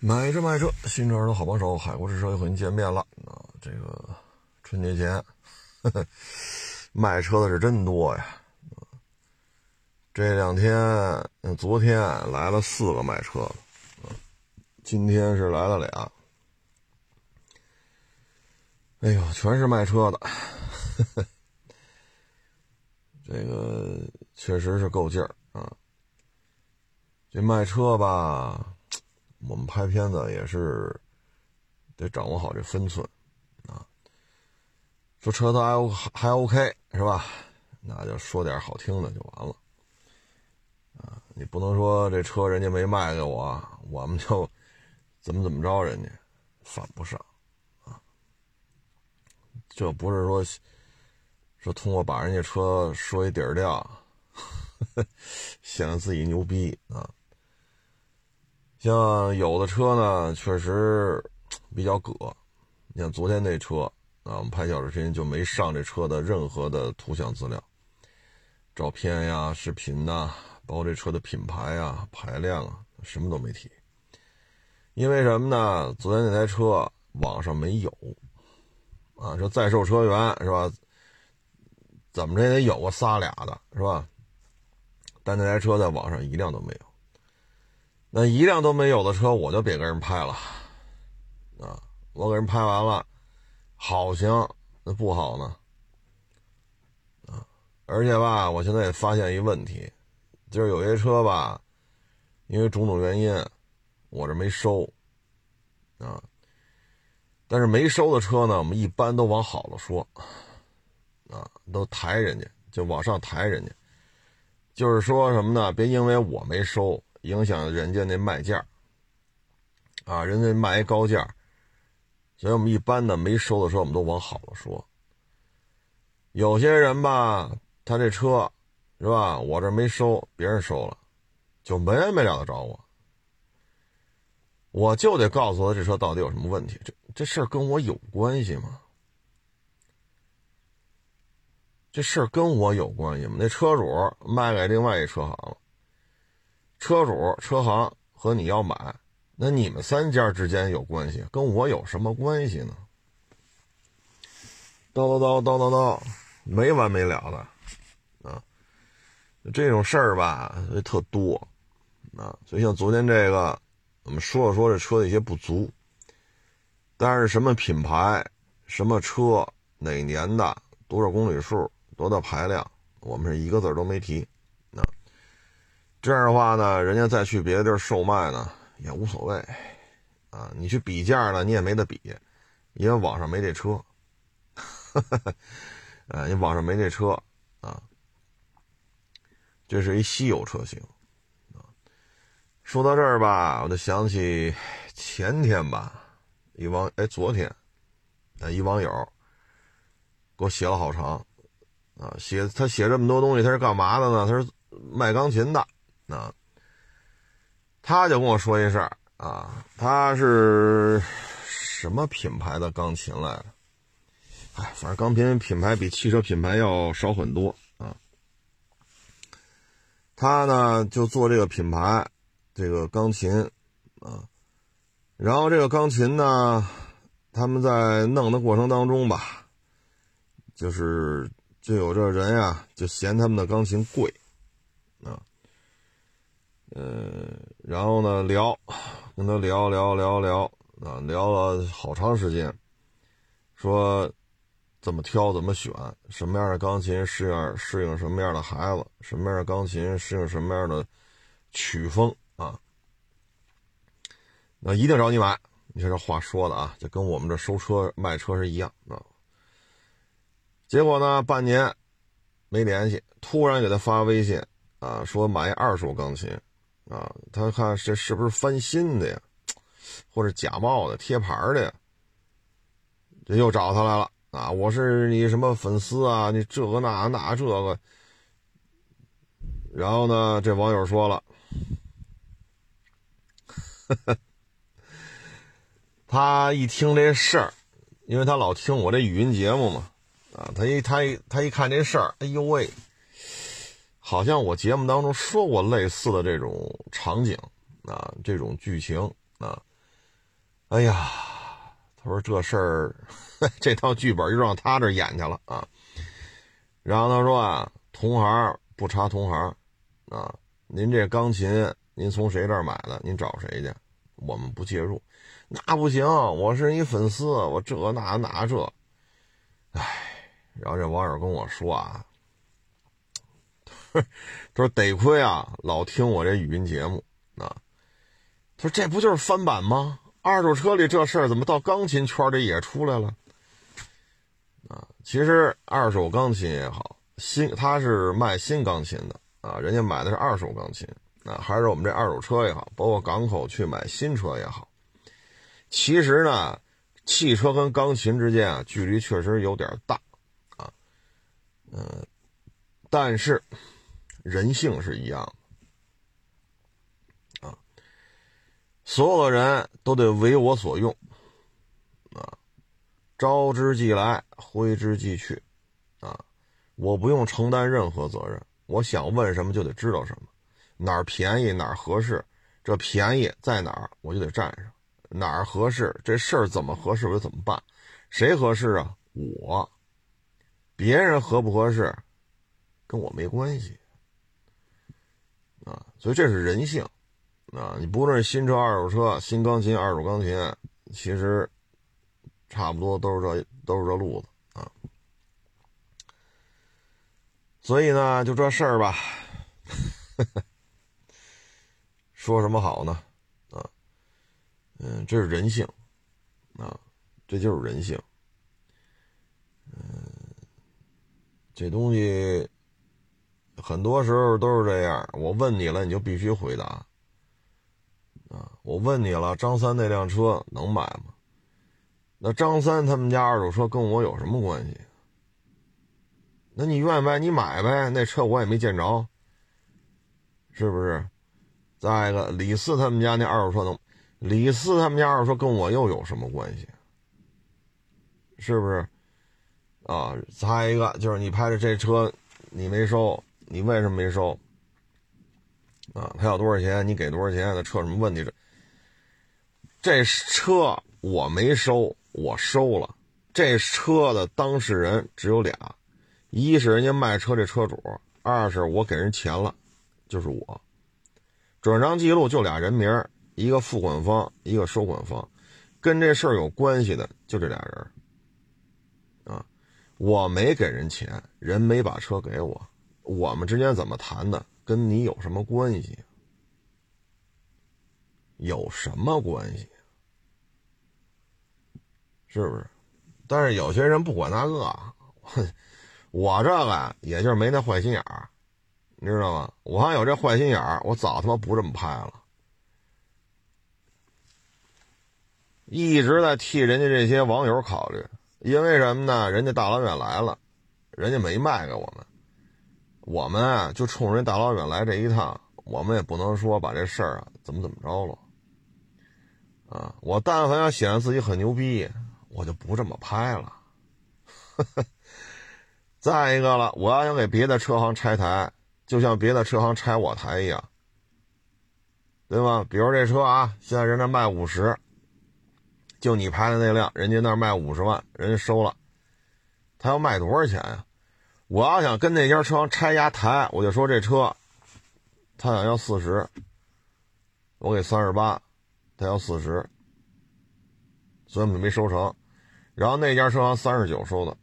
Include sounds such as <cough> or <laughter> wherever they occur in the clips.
买车卖车，新车的好帮手，海阔试车又和您见面了啊！这个春节前呵呵 <laughs> 卖车的是真多呀。这两天，昨天来了四个卖车的，今天是来了俩。哎呦，全是卖车的，呵 <laughs> 呵这个确实是够劲儿啊！这卖车吧。我们拍片子也是得掌握好这分寸啊。说车子还还 OK 是吧？那就说点好听的就完了啊。你不能说这车人家没卖给我，我们就怎么怎么着人家，犯不上啊。这不是说说通过把人家车说一底儿掉，<laughs> 显得自己牛逼啊。像有的车呢，确实比较葛。你像昨天那车啊，我们拍小视频就没上这车的任何的图像资料、照片呀、视频呐，包括这车的品牌啊、排量啊，什么都没提。因为什么呢？昨天那台车网上没有啊，说在售车源是吧？怎么着也得有个仨俩的是吧？但那台车在网上一辆都没有。那一辆都没有的车，我就别给人拍了，啊，我给人拍完了，好行，那不好呢，啊，而且吧，我现在也发现一问题，就是有些车吧，因为种种原因，我这没收，啊，但是没收的车呢，我们一般都往好了说，啊，都抬人家，就往上抬人家，就是说什么呢？别因为我没收。影响人家那卖价啊，人家卖一高价，所以我们一般的没收的时候，我们都往好了说。有些人吧，他这车是吧，我这没收，别人收了，就没完没了的找我，我就得告诉他这车到底有什么问题，这这事儿跟我有关系吗？这事儿跟我有关系吗？那车主卖给另外一车行了。车主、车行和你要买，那你们三家之间有关系，跟我有什么关系呢？叨叨叨叨叨叨，没完没了的啊！这种事儿吧，特多啊。所以像昨天这个，我们说了说这车的一些不足，但是什么品牌、什么车、哪年的、多少公里数、多大排量，我们是一个字都没提。这样的话呢，人家再去别的地儿售卖呢也无所谓，啊，你去比价呢，你也没得比，因为网上没这车，啊，<laughs> 你网上没这车啊，这是一稀有车型，啊，说到这儿吧，我就想起前天吧，一网哎昨天，啊一网友给我写了好长，啊写他写这么多东西他是干嘛的呢？他是卖钢琴的。啊，他就跟我说一事儿啊，他是什么品牌的钢琴来着？哎，反正钢琴品牌比汽车品牌要少很多啊。他呢就做这个品牌，这个钢琴啊，然后这个钢琴呢，他们在弄的过程当中吧，就是就有这人呀，就嫌他们的钢琴贵啊。嗯，然后呢，聊，跟他聊聊聊聊啊，聊了好长时间，说怎么挑，怎么选，什么样的钢琴适应适应什么样的孩子，什么样的钢琴适应什么样的曲风啊？那一定找你买，你说这话说的啊，就跟我们这收车卖车是一样啊。结果呢，半年没联系，突然给他发微信啊，说买二手钢琴。啊，他看这是不是翻新的呀，<tsk> 或者假冒的、贴牌的呀？这又找他来了啊！我是你什么粉丝啊？你这个那那这个。然后呢，这网友说了，<laughs> 他一听这事儿，因为他老听我这语音节目嘛，啊，他一他一他一看这事儿，哎呦喂！好像我节目当中说过类似的这种场景啊，这种剧情啊，哎呀，他说这事儿，<laughs> 这套剧本又让他这演去了啊。然后他说啊，同行不查同行啊，您这钢琴您从谁这买的？您找谁去？我们不介入。那不行，我是你粉丝，我这那那这，哎，然后这网友跟我说啊，<laughs> 他说得亏啊，老听我这语音节目啊，他说这不就是翻版吗？二手车里这事儿怎么到钢琴圈里也出来了？啊，其实二手钢琴也好，新他是卖新钢琴的啊，人家买的是二手钢琴啊，还是我们这二手车也好，包括港口去买新车也好。其实呢，汽车跟钢琴之间啊，距离确实有点大，啊，嗯，但是人性是一样的，啊，所有的人都得为我所用，啊，招之即来，挥之即去，啊，我不用承担任何责任，我想问什么就得知道什么，哪儿便宜哪儿合适，这便宜在哪儿我就得占上。哪儿合适？这事儿怎么合适？我就怎么办？谁合适啊？我，别人合不合适，跟我没关系。所以这是人性啊。你不论是新车、二手车、新钢琴、二手钢琴，其实差不多都是这都是这路子啊。所以呢，就这事儿吧，<laughs> 说什么好呢？啊嗯，这是人性，啊，这就是人性。嗯，这东西很多时候都是这样。我问你了，你就必须回答。啊，我问你了，张三那辆车能买吗？那张三他们家二手车跟我有什么关系？那你愿意买你买呗，那车我也没见着，是不是？再一个，李四他们家那二手车能？李四他们家二手车跟我又有什么关系？是不是？啊，再一个就是你拍的这车，你没收，你为什么没收？啊，他要多少钱，你给多少钱？他车什么问题？这这车我没收，我收了。这车的当事人只有俩，一是人家卖车这车主，二是我给人钱了，就是我。转账记录就俩人名一个付款方，一个收款方，跟这事儿有关系的就这俩人啊。我没给人钱，人没把车给我，我们之间怎么谈的，跟你有什么关系？有什么关系？是不是？但是有些人不管那个，我这个也就是没那坏心眼儿，你知道吗？我要有这坏心眼儿，我早他妈不这么拍了。一直在替人家这些网友考虑，因为什么呢？人家大老远来了，人家没卖给我们，我们啊就冲人大老远来这一趟，我们也不能说把这事儿啊怎么怎么着了，啊，我但凡要显得自己很牛逼，我就不这么拍了。<laughs> 再一个了，我要想给别的车行拆台，就像别的车行拆我台一样，对吧？比如这车啊，现在人家卖五十。就你拍的那辆，人家那卖五十万，人家收了，他要卖多少钱呀？我要想跟那家车行拆压台，我就说这车，他想要四十，我给三十八，他要四十，所以我们没收成。然后那家车行三十九收的，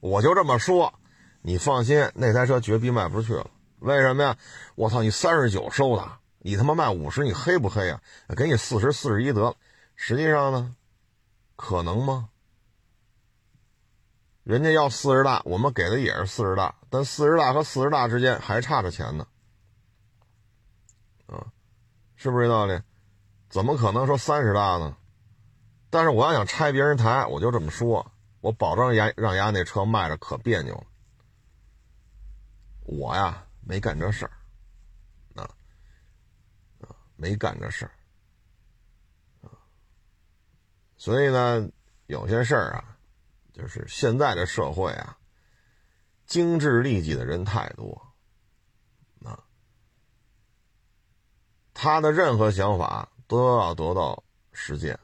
我就这么说，你放心，那台车绝逼卖不出去了。为什么呀？我操，你三十九收的，你他妈卖五十，你黑不黑呀？给你四十四十一得了。实际上呢，可能吗？人家要四十大，我们给的也是四十大，但四十大和四十大之间还差着钱呢，啊，是不是这道理？怎么可能说三十大呢？但是我要想拆别人台，我就这么说，我保证让让丫那车卖着可别扭了。我呀，没干这事儿，啊啊，没干这事儿。所以呢，有些事儿啊，就是现在的社会啊，精致利己的人太多，啊，他的任何想法都要得到实践，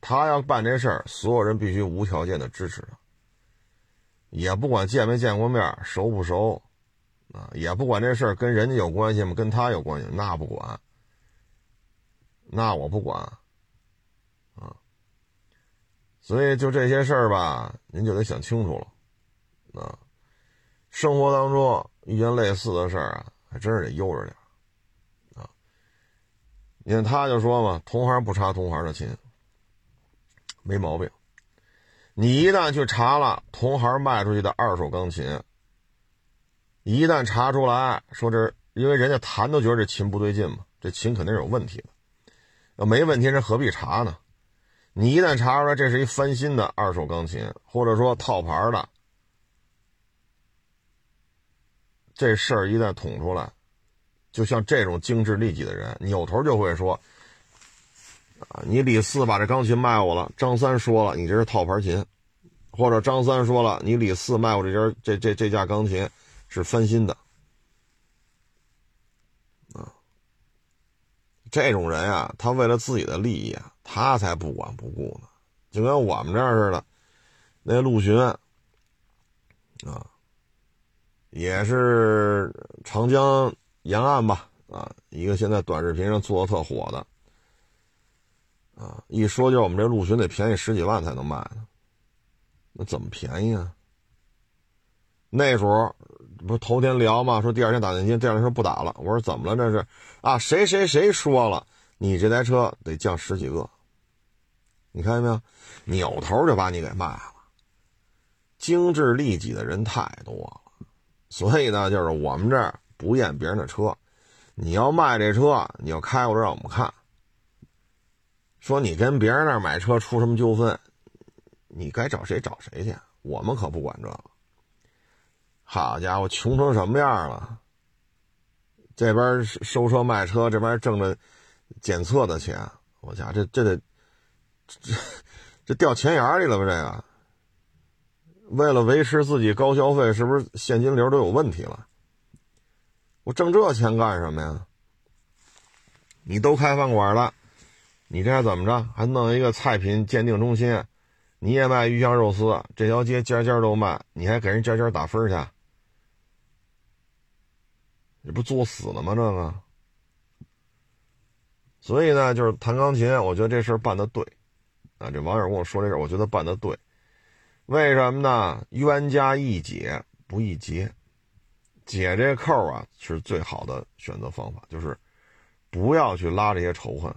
他要办这事儿，所有人必须无条件的支持他，也不管见没见过面，熟不熟，啊，也不管这事儿跟人家有关系吗？跟他有关系，那不管，那我不管，所以就这些事儿吧，您就得想清楚了，啊，生活当中遇见类似的事儿啊，还真是得悠着点啊。你看，他就说嘛，同行不查同行的琴，没毛病。你一旦去查了同行卖出去的二手钢琴，一旦查出来说这，因为人家弹都觉得这琴不对劲嘛，这琴肯定是有问题的。要没问题，人何必查呢？你一旦查出来这是一翻新的二手钢琴，或者说套牌的，这事儿一旦捅出来。就像这种精致利己的人，扭头就会说：“啊，你李四把这钢琴卖我了。”张三说了：“你这是套牌琴。”或者张三说了：“你李四卖我这件这这这架钢琴是翻新的。”这种人啊，他为了自己的利益啊，他才不管不顾呢。就跟我们这儿似的，那陆巡啊，也是长江。沿岸吧，啊，一个现在短视频上做的特火的，啊，一说就是我们这陆巡得便宜十几万才能卖呢，那怎么便宜啊？那时候不是头天聊吗？说第二天打电话，第二天说不打了。我说怎么了？这是啊，谁谁谁说了，你这台车得降十几个，你看见没有？扭头就把你给卖了。精致利己的人太多了，所以呢，就是我们这儿。不验别人的车，你要卖这车，你要开过来让我们看。说你跟别人那儿买车出什么纠纷，你该找谁找谁去，我们可不管这个。好家伙，穷成什么样了？这边收车卖车，这边挣着检测的钱，我家这这得这这掉钱眼里了吧？这个为了维持自己高消费，是不是现金流都有问题了？我挣这钱干什么呀？你都开饭馆了，你这还怎么着？还弄一个菜品鉴定中心？你也卖鱼香肉丝，这条街家家都卖，你还给人家家打分去？你不作死了吗？这个。所以呢，就是弹钢琴，我觉得这事儿办的对。啊，这网友跟我说这事儿，我觉得办的对。为什么呢？冤家宜解不宜结。解这扣啊，是最好的选择方法，就是不要去拉这些仇恨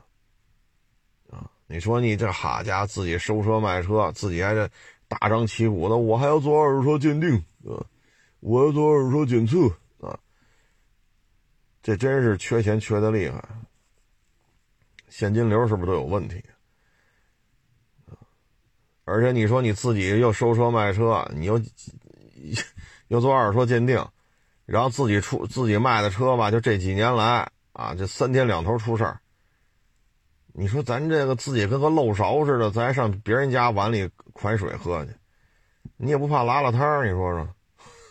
啊！你说你这哈家自己收车卖车，自己还这大张旗鼓的，我还要做二手车鉴定啊，我要做二手车检测，这真是缺钱缺的厉害，现金流是不是都有问题？而且你说你自己又收车卖车，你又又做二手车鉴定。然后自己出自己卖的车吧，就这几年来啊，这三天两头出事儿。你说咱这个自己跟个漏勺似的，咱还上别人家碗里款水喝去，你也不怕拉了汤？你说说。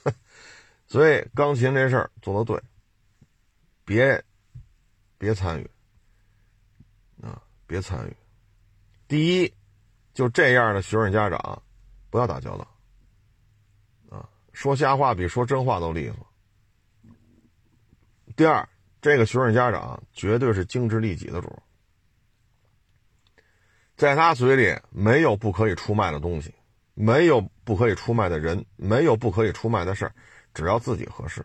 <laughs> 所以钢琴这事儿做的对，别别参与啊，别参与。第一，就这样的学生家长，不要打交道啊，说瞎话比说真话都利索。第二，这个学生家长绝对是精致利己的主，在他嘴里没有不可以出卖的东西，没有不可以出卖的人，没有不可以出卖的事儿，只要自己合适。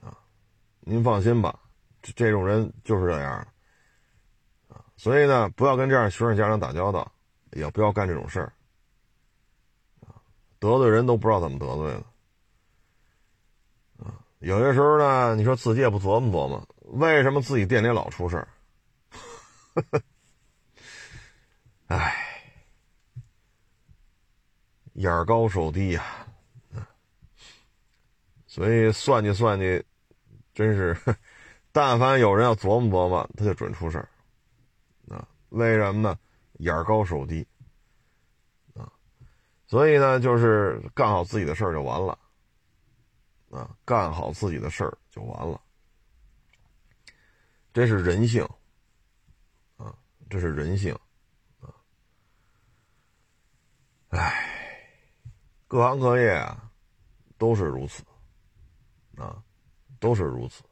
啊，您放心吧，这这种人就是这样，所以呢，不要跟这样学生家长打交道，也不要干这种事儿，得罪人都不知道怎么得罪的。有些时候呢，你说自己也不琢磨琢磨，为什么自己店里老出事儿？<laughs> 哎，眼高手低呀，<laughs> 所以算计算计，真是，<laughs> 但凡有人要琢磨琢磨，他就准出事儿。啊，为什么呢？眼高手低。啊，所以呢，就是干好自己的事儿就完了。啊，干好自己的事儿就完了，这是人性。啊，这是人性啊！唉，各行各业啊，都是如此啊，都是如此。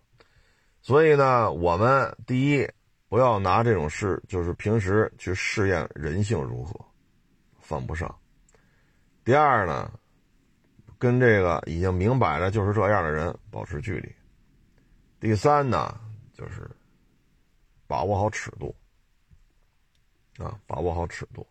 所以呢，我们第一不要拿这种事，就是平时去试验人性如何，犯不上。第二呢，跟这个已经明摆着就是这样的人保持距离。第三呢，就是把握好尺度啊，把握好尺度。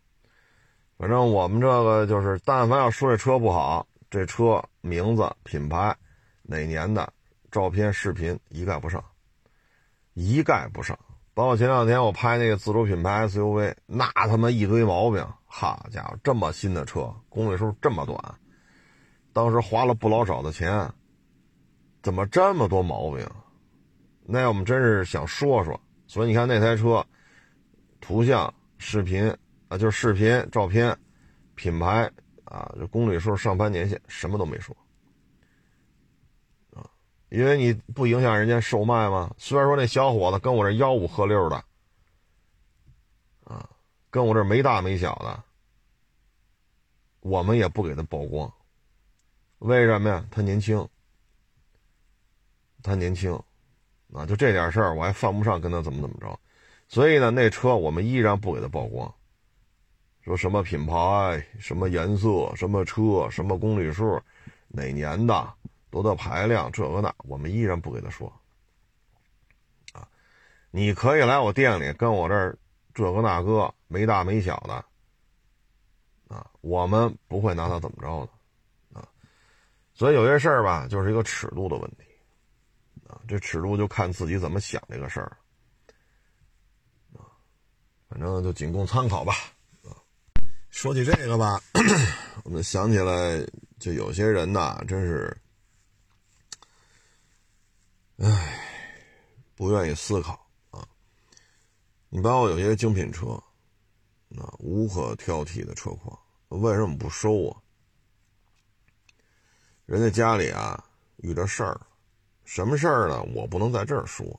反正我们这个就是，但凡要说这车不好，这车名字、品牌、哪年的，照片、视频一概不上。一概不上，包括前两天我拍那个自主品牌 SUV，那他妈一堆毛病，好家伙，这么新的车，公里数这么短，当时花了不老少的钱，怎么这么多毛病？那我们真是想说说。所以你看那台车，图像、视频啊，就是视频、照片、品牌啊，就公里数、上牌年限什么都没说。因为你不影响人家售卖吗？虽然说那小伙子跟我这吆五喝六的，啊，跟我这没大没小的，我们也不给他曝光。为什么呀？他年轻，他年轻，啊，就这点事儿我还犯不上跟他怎么怎么着。所以呢，那车我们依然不给他曝光，说什么品牌、什么颜色、什么车、什么公里数、哪年的。多大排量，这个那，我们依然不给他说。啊，你可以来我店里跟我这儿这个那个没大没小的，啊，我们不会拿他怎么着的，啊，所以有些事儿吧，就是一个尺度的问题，啊，这尺度就看自己怎么想这个事儿，啊，反正就仅供参考吧。说起这个吧，<coughs> 我们想起来，就有些人呐，真是。唉，不愿意思考啊！你包括有些精品车，啊，无可挑剔的车况，为什么不收啊？人家家里啊遇着事儿，什么事儿呢？我不能在这儿说，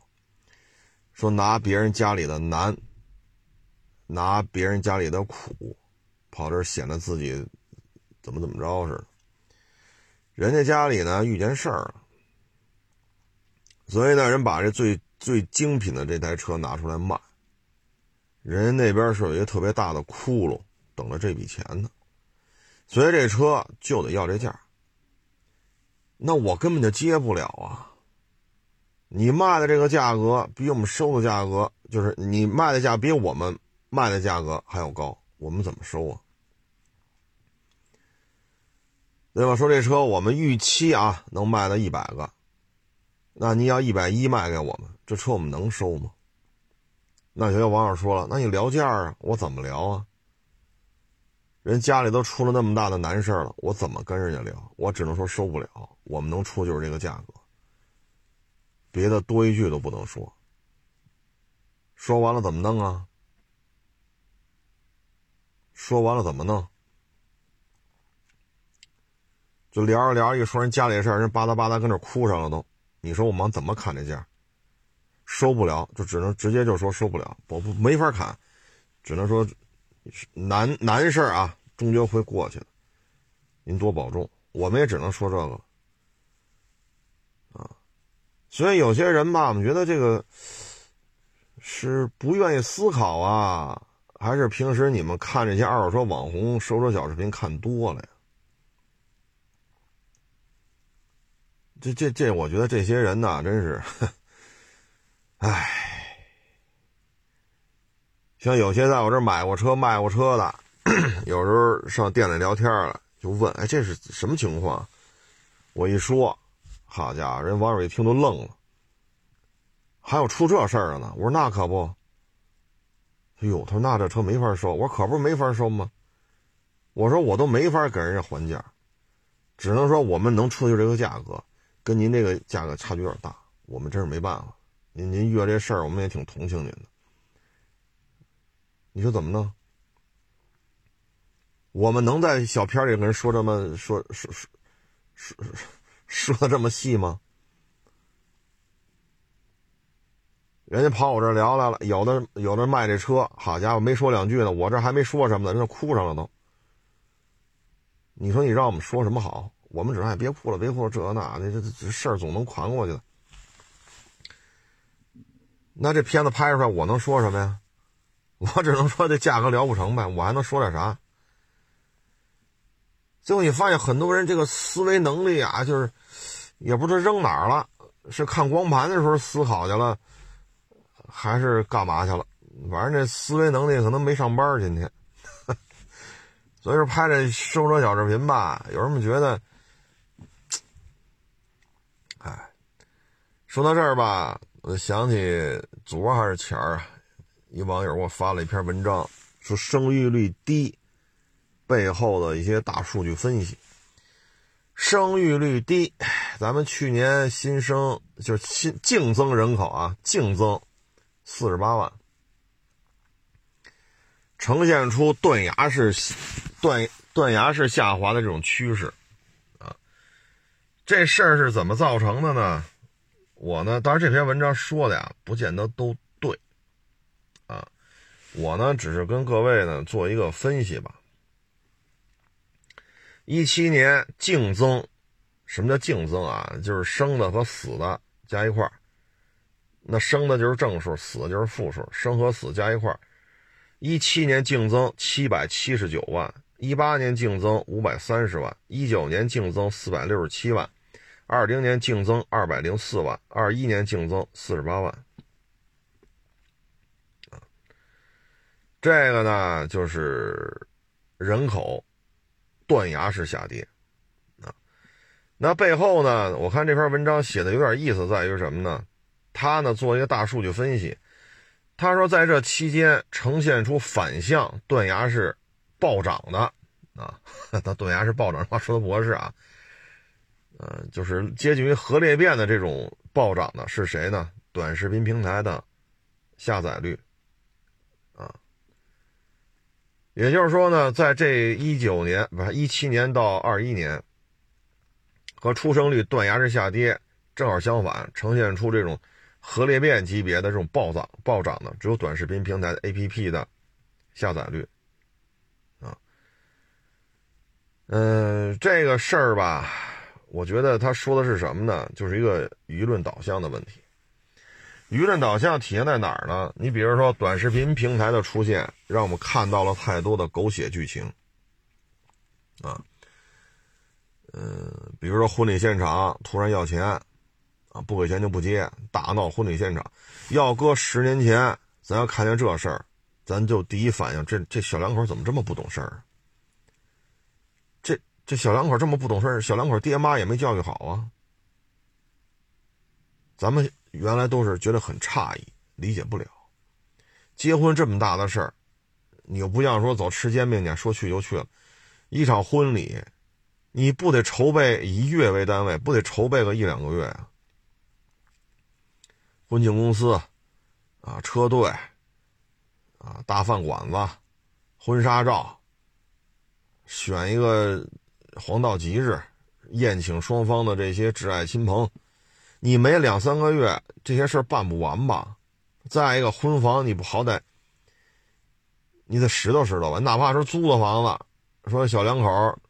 说拿别人家里的难，拿别人家里的苦，跑这儿显得自己怎么怎么着似的。人家家里呢遇见事儿了。所以呢，人把这最最精品的这台车拿出来卖，人家那边是有一个特别大的窟窿等着这笔钱呢，所以这车就得要这价。那我根本就接不了啊！你卖的这个价格比我们收的价格，就是你卖的价比我们卖的价格还要高，我们怎么收啊？对吧？说这车我们预期啊能卖到一百个。那你要一百一卖给我们，这车我们能收吗？那有些网友说了，那你聊价啊？我怎么聊啊？人家里都出了那么大的难事了，我怎么跟人家聊？我只能说收不了。我们能出就是这个价格，别的多一句都不能说。说完了怎么弄啊？说完了怎么弄？就聊着聊着，一说人家里的事儿，人吧嗒吧嗒跟那哭上了都。你说我们怎么砍这价？收不了，就只能直接就说收不了，我不没法砍，只能说难难事啊，终究会过去的。您多保重，我们也只能说这个啊。所以有些人吧，我们觉得这个是不愿意思考啊，还是平时你们看这些二手车网红收车小视频看多了呀？这这这，我觉得这些人呐，真是，唉，像有些在我这买过车、卖过车的，有时候上店里聊天了，就问：“哎，这是什么情况？”我一说，好家伙，人网友一听都愣了。还有出这事儿了呢？我说那可不。哎呦，他说那这车没法收。我说可不是没法收吗？我说我都没法给人家还价，只能说我们能出就这个价格。跟您这个价格差距有点大，我们真是没办法。您您遇到这事儿，我们也挺同情您的。你说怎么弄？我们能在小片里跟人说这么说说说说说的这么细吗？人家跑我这聊来了，有的有的卖这车，好家伙，没说两句呢，我这还没说什么呢，人家哭上了都。你说你让我们说什么好？我们只能别哭了，别哭了，这那的，这这事儿总能扛过去的。那这片子拍出来，我能说什么呀？我只能说这价格聊不成呗，我还能说点啥？最后你发现很多人这个思维能力啊，就是也不知道扔哪儿了，是看光盘的时候思考去了。还是干嘛去了？反正这思维能力可能没上班今天，<laughs> 所以说拍这收车小视频吧，有人们觉得，说到这儿吧，我想起昨儿还是前儿啊，一网友给我发了一篇文章，说生育率低背后的一些大数据分析。生育率低，咱们去年新生就是新净增人口啊，净增。四十八万，呈现出断崖式、断断崖式下滑的这种趋势，啊，这事儿是怎么造成的呢？我呢，当然这篇文章说的呀，不见得都对，啊，我呢只是跟各位呢做一个分析吧。一七年净增，什么叫净增啊？就是生的和死的加一块。那生的就是正数，死的就是负数，生和死加一块儿，一七年净增七百七十九万，一八年净增五百三十万，一九年净增四百六十七万，二零年净增二百零四万，二一年净增四十八万。这个呢就是人口断崖式下跌啊。那背后呢，我看这篇文章写的有点意思，在于什么呢？他呢做一个大数据分析，他说在这期间呈现出反向断崖式暴涨的啊，<laughs> 他断崖式暴涨，话说的不合适啊，呃，就是接近于核裂变的这种暴涨的是谁呢？短视频平台的下载率啊，也就是说呢，在这一九年不是一七年到二一年，和出生率断崖式下跌正好相反，呈现出这种。核裂变级别的这种暴涨暴涨的，只有短视频平台的 APP 的下载率啊。嗯，这个事儿吧，我觉得他说的是什么呢？就是一个舆论导向的问题。舆论导向体现在哪儿呢？你比如说短视频平台的出现，让我们看到了太多的狗血剧情啊。嗯，比如说婚礼现场突然要钱。啊，不给钱就不接，大闹婚礼现场。要搁十年前，咱要看见这事儿，咱就第一反应，这这小两口怎么这么不懂事儿？这这小两口这么不懂事，小两口爹妈也没教育好啊。咱们原来都是觉得很诧异，理解不了。结婚这么大的事儿，你又不像说走吃煎饼去，说去就去了。一场婚礼，你不得筹备以月为单位，不得筹备个一两个月啊？婚庆公司，啊，车队，啊，大饭馆子，婚纱照，选一个黄道吉日，宴请双方的这些挚爱亲朋，你没两三个月，这些事儿办不完吧？再一个，婚房你不好歹，你得拾掇拾掇吧？哪怕是租的房子，说小两口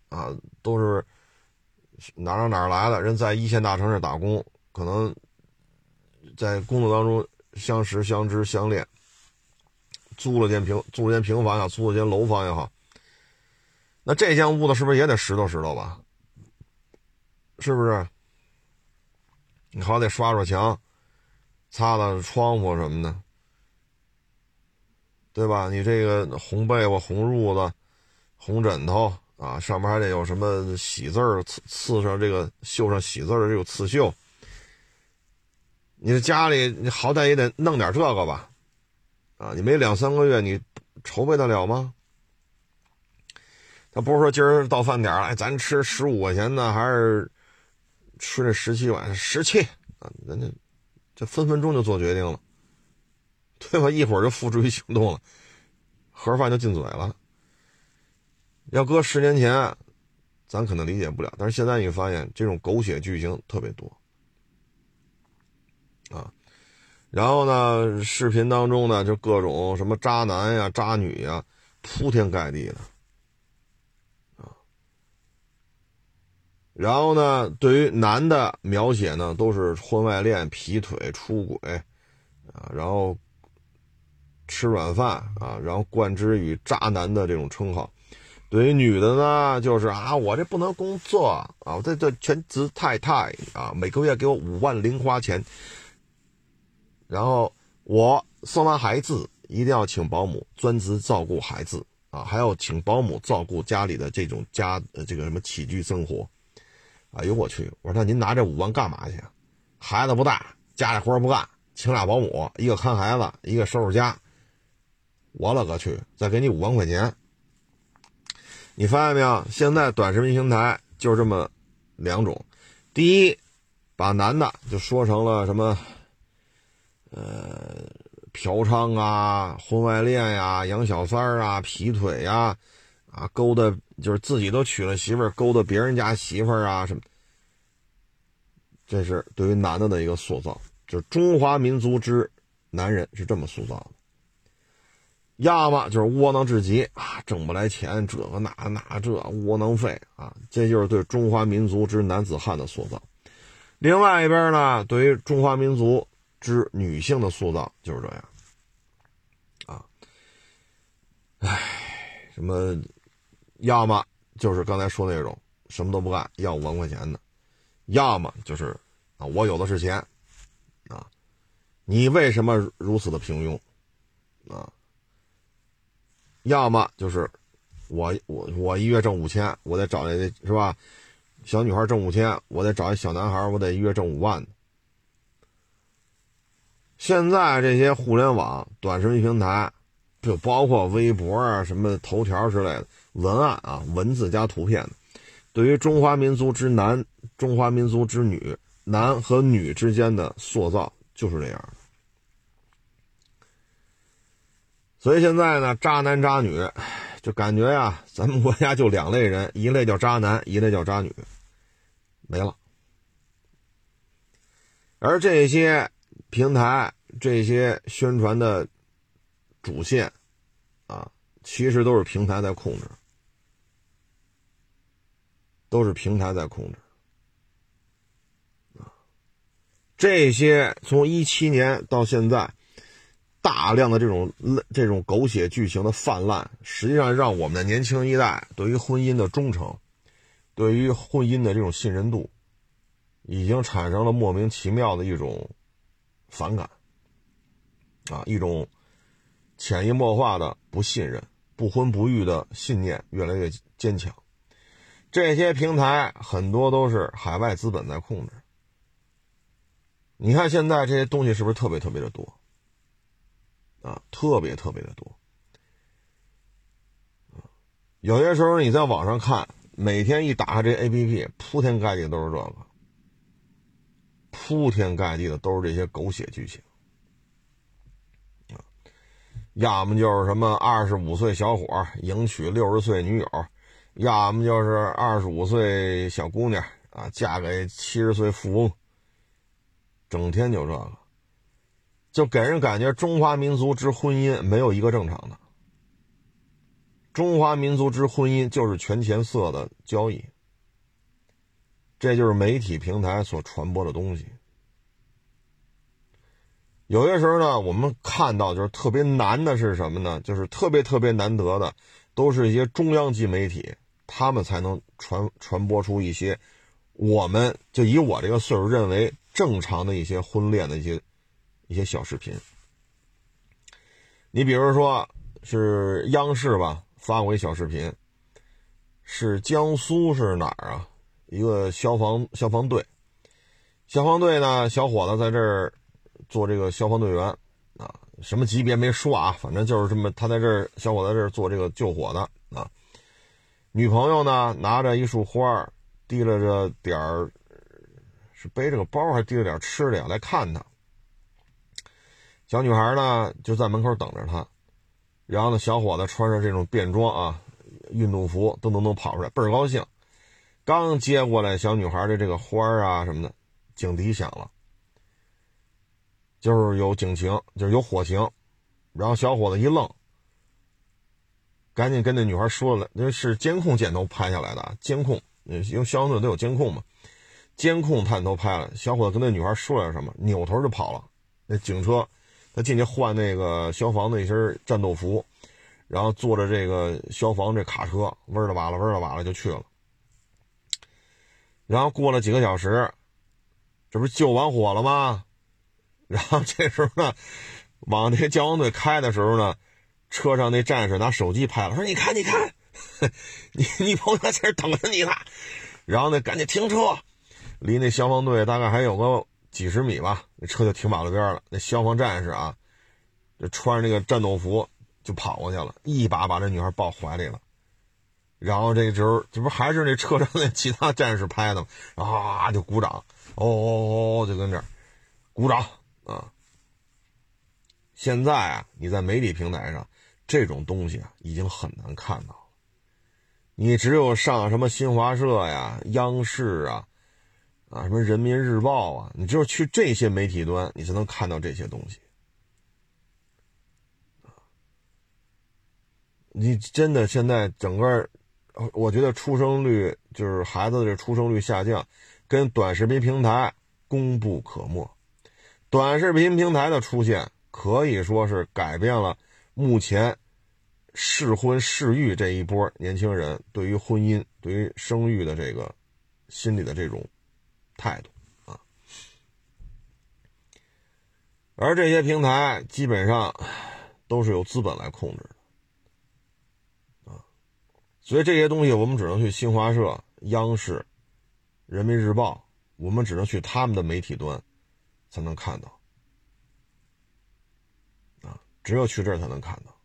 啊，都是哪哪哪来的？人在一线大城市打工，可能。在工作当中相识、相知、相恋，租了间平租了间平房也好，租了间楼房也好，那这间屋子是不是也得拾掇拾掇吧？是不是？你好歹刷刷墙，擦擦窗户什么的，对吧？你这个红被窝、红褥子、红枕头啊，上面还得有什么喜字儿刺刺上这个绣上喜字的这种刺绣。你这家里，你好歹也得弄点这个吧，啊，你没两三个月，你筹备得了吗？他不是说今儿到饭点了，哎，咱吃十五块钱的，还是吃这十七碗十七啊？人家这分分钟就做决定了，对吧？一会儿就付诸于行动了，盒饭就进嘴了。要搁十年前，咱可能理解不了，但是现在你发现这种狗血剧情特别多。啊，然后呢，视频当中呢，就各种什么渣男呀、渣女呀，铺天盖地的然后呢，对于男的描写呢，都是婚外恋、劈腿、出轨啊，然后吃软饭啊，然后冠之于渣男的这种称号。对于女的呢，就是啊，我这不能工作啊，我这这全职太太啊，每个月给我五万零花钱，然后我生完孩子一定要请保姆专职照顾孩子啊，还要请保姆照顾家里的这种家这个什么起居生活。哎呦我去！我说那您拿这五万干嘛去？孩子不大，家里活不干，请俩保姆，一个看孩子，一个收拾家。我勒个去！再给你五万块钱。你发现没有？现在短视频平台就这么两种，第一，把男的就说成了什么，呃，嫖娼啊、婚外恋呀、养小三啊、劈腿呀，啊勾搭就是自己都娶了媳妇儿，勾搭别人家媳妇儿啊什么，这是对于男的的一个塑造，就是中华民族之男人是这么塑造的。要么就是窝囊至极啊，挣不来钱，这个那那这窝囊废啊，这就是对中华民族之男子汉的塑造。另外一边呢，对于中华民族之女性的塑造就是这样啊。唉，什么，要么就是刚才说那种什么都不干要五万块钱的，要么就是啊，我有的是钱啊，你为什么如此的平庸啊？要么就是我我我一月挣五千，我得找那是吧？小女孩挣五千，我得找一小男孩，我得一月挣五万。现在这些互联网短视频平台，就包括微博啊、什么头条之类的文案啊，文字加图片，对于中华民族之男、中华民族之女、男和女之间的塑造就是这样。所以现在呢，渣男渣女，就感觉呀，咱们国家就两类人，一类叫渣男，一类叫渣女，没了。而这些平台、这些宣传的主线，啊，其实都是平台在控制，都是平台在控制。这些从一七年到现在。大量的这种这种狗血剧情的泛滥，实际上让我们的年轻一代对于婚姻的忠诚，对于婚姻的这种信任度，已经产生了莫名其妙的一种反感，啊，一种潜移默化的不信任、不婚不育的信念越来越坚强。这些平台很多都是海外资本在控制。你看现在这些东西是不是特别特别的多？啊，特别特别的多，有些时候你在网上看，每天一打开这 APP，铺天盖地都是这个，铺天盖地的都是这些狗血剧情，要么就是什么二十五岁小伙迎娶六十岁女友，要么就是二十五岁小姑娘啊嫁给七十岁富翁，整天就这个。就给人感觉中华民族之婚姻没有一个正常的，中华民族之婚姻就是权钱色的交易，这就是媒体平台所传播的东西。有些时候呢，我们看到就是特别难的是什么呢？就是特别特别难得的，都是一些中央级媒体，他们才能传传播出一些，我们就以我这个岁数认为正常的一些婚恋的一些。一些小视频，你比如说是央视吧发过一小视频，是江苏是哪儿啊？一个消防消防队，消防队呢，小伙子在这儿做这个消防队员，什么级别没说啊，反正就是这么，他在这儿，小伙在这儿做这个救火的啊。女朋友呢，拿着一束花，提了着点儿，是背着个包还是提着点吃的呀？来看他。小女孩呢就在门口等着他，然后呢，小伙子穿着这种便装啊，运动服，噔噔噔跑出来，倍儿高兴。刚接过来小女孩的这个花啊什么的，警笛响了。就是有警情，就是有火情，然后小伙子一愣，赶紧跟那女孩说了，那是监控镜头拍下来的，监控，因为消防队都有监控嘛，监控探头拍了，小伙子跟那女孩说了什么，扭头就跑了。那警车，他进去换那个消防的一身战斗服，然后坐着这个消防这卡车，嗡了哇了，嗡了哇了就去了。然后过了几个小时，这不是救完火了吗？然后这时候呢，往那消防队开的时候呢，车上那战士拿手机拍了，说：“你看，你看，<laughs> 你你朋友在这等着你呢。”然后呢，赶紧停车，离那消防队大概还有个几十米吧，那车就停马路边了。那消防战士啊，就穿着那个战斗服就跑过去了，一把把这女孩抱怀里了。然后这时候，这不还是那车上那其他战士拍的吗？啊，就鼓掌，哦哦哦，就跟这儿鼓掌。啊！现在啊，你在媒体平台上，这种东西啊，已经很难看到了。你只有上什么新华社呀、央视啊、啊什么人民日报啊，你只有去这些媒体端，你才能看到这些东西。你真的现在整个，我觉得出生率就是孩子的出生率下降，跟短视频平台功不可没。短视频平台的出现可以说是改变了目前适婚适育这一波年轻人对于婚姻、对于生育的这个心理的这种态度啊。而这些平台基本上都是由资本来控制的啊，所以这些东西我们只能去新华社、央视、人民日报，我们只能去他们的媒体端。才能看到，啊，只有去这儿才能看到，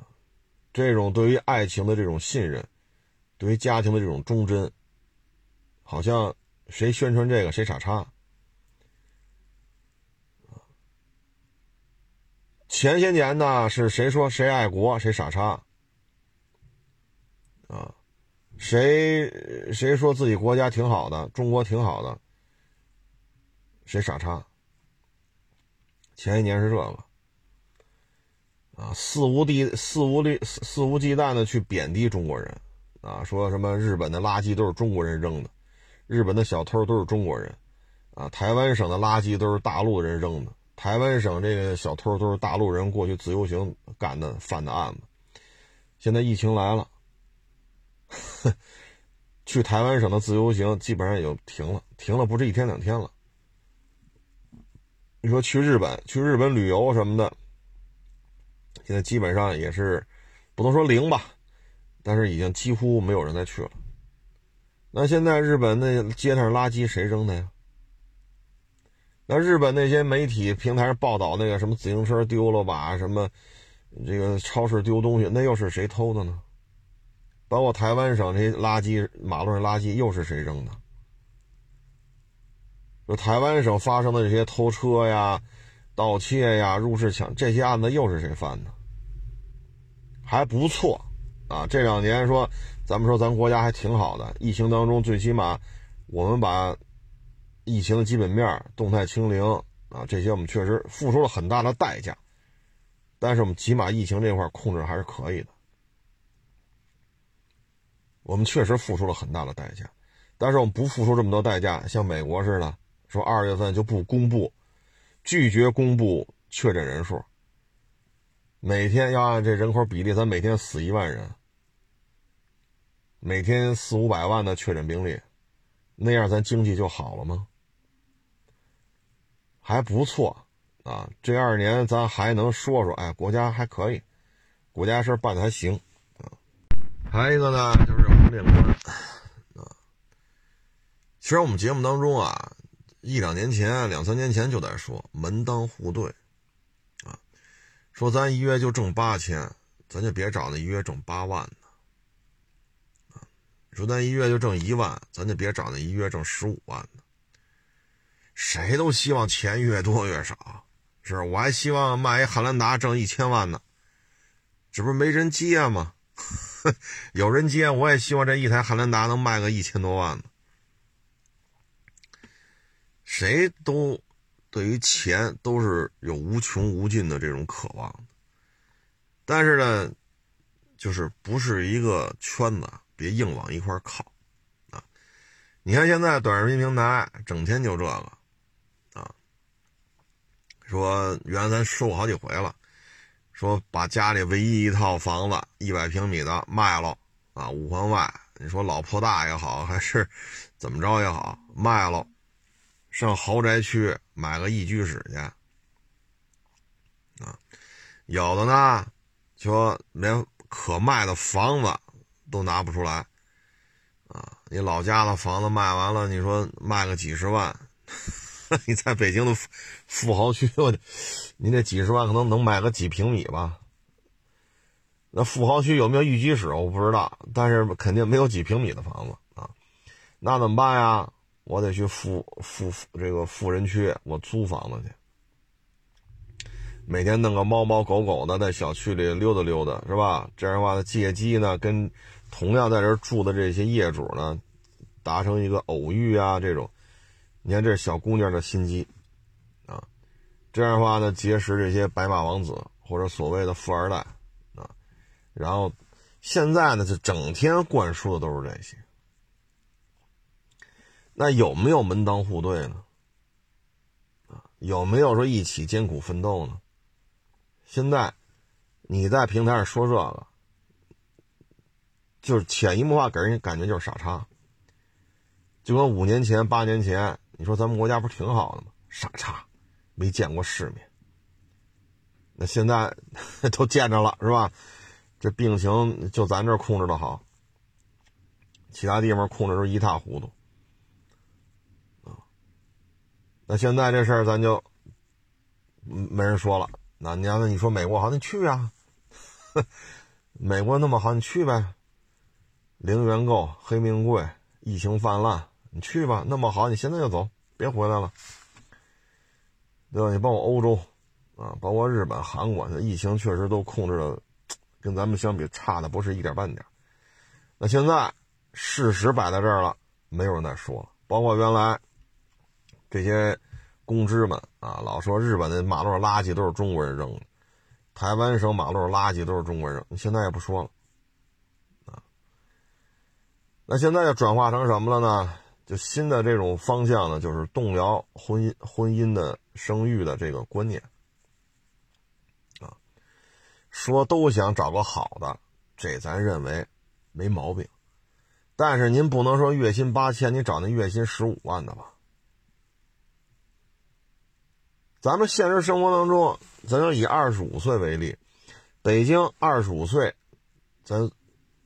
啊，这种对于爱情的这种信任，对于家庭的这种忠贞，好像谁宣传这个谁傻叉，前些年呢是谁说谁爱国谁傻叉，啊，谁谁说自己国家挺好的，中国挺好的。谁傻叉？前一年是这个，啊，肆无忌肆无忌肆无忌惮的去贬低中国人，啊，说什么日本的垃圾都是中国人扔的，日本的小偷都是中国人，啊，台湾省的垃圾都是大陆人扔的，台湾省这个小偷都是大陆人过去自由行干的犯的案子，现在疫情来了，<laughs> 去台湾省的自由行基本上也就停了，停了不是一天两天了。你说去日本，去日本旅游什么的，现在基本上也是不能说零吧，但是已经几乎没有人再去了。那现在日本那街上垃圾谁扔的呀？那日本那些媒体平台报道那个什么自行车丢了吧，什么这个超市丢东西，那又是谁偷的呢？包括台湾省这些垃圾，马路上垃圾又是谁扔的？就台湾省发生的这些偷车呀、盗窃呀、入室抢这些案子，又是谁犯的？还不错啊！这两年说，咱们说咱国家还挺好的，疫情当中最起码我们把疫情的基本面、动态清零啊这些，我们确实付出了很大的代价，但是我们起码疫情这块控制还是可以的。我们确实付出了很大的代价，但是我们不付出这么多代价，像美国似的。说二月份就不公布，拒绝公布确诊人数。每天要按这人口比例，咱每天死一万人，每天四五百万的确诊病例，那样咱经济就好了吗？还不错啊，这二年咱还能说说，哎，国家还可以，国家事办的还行啊。还有一个呢，就是红电关啊。其实我们节目当中啊。一两年前、两三年前就在说门当户对，啊，说咱一月就挣八千，咱就别找那一月挣八万的，啊，说咱一月就挣一万，咱就别找那一月挣十五万的。谁都希望钱越多越少，是我还希望卖一汉兰达挣一千万呢，这不是没人接吗？<laughs> 有人接，我也希望这一台汉兰达能卖个一千多万呢。谁都对于钱都是有无穷无尽的这种渴望，但是呢，就是不是一个圈子，别硬往一块靠啊！你看现在短视频平台整天就这个啊，说原来咱说过好几回了，说把家里唯一一套房子一百平米的卖了啊，五环外，你说老破大也好，还是怎么着也好，卖了。上豪宅区买个一居室去，啊，有的呢，说连可卖的房子都拿不出来，啊，你老家的房子卖完了，你说卖个几十万，<laughs> 你在北京的富豪区，我，你那几十万可能能买个几平米吧？那富豪区有没有一居室我不知道，但是肯定没有几平米的房子啊，那怎么办呀？我得去富富这个富人区，我租房子去，每天弄个猫猫狗狗的在小区里溜达溜达，是吧？这样的话呢，借机呢跟同样在这住的这些业主呢达成一个偶遇啊，这种，你看这是小姑娘的心机啊。这样的话呢，结识这些白马王子或者所谓的富二代啊，然后现在呢就整天灌输的都是这些。那有没有门当户对呢？有没有说一起艰苦奋斗呢？现在你在平台上说这个，就是潜移默化给人感觉就是傻叉。就跟五年前、八年前，你说咱们国家不是挺好的吗？傻叉，没见过世面。那现在 <laughs> 都见着了，是吧？这病情就咱这控制的好，其他地方控制都一塌糊涂。那现在这事儿咱就没人说了。那你要那你说美国好，你去啊？<laughs> 美国那么好，你去呗。零元购、黑命贵、疫情泛滥，你去吧。那么好，你现在就走，别回来了，对吧？你包括欧洲啊，包括日本、韩国，疫情确实都控制的跟咱们相比差的不是一点半点。那现在事实摆在这儿了，没有人再说了。包括原来。这些公知们啊，老说日本的马路上垃圾都是中国人扔的，台湾省马路上垃圾都是中国人扔，现在也不说了啊。那现在就转化成什么了呢？就新的这种方向呢，就是动摇婚姻、婚姻的生育的这个观念啊。说都想找个好的，这咱认为没毛病，但是您不能说月薪八千，你找那月薪十五万的吧？咱们现实生活当中，咱就以二十五岁为例，北京二十五岁，咱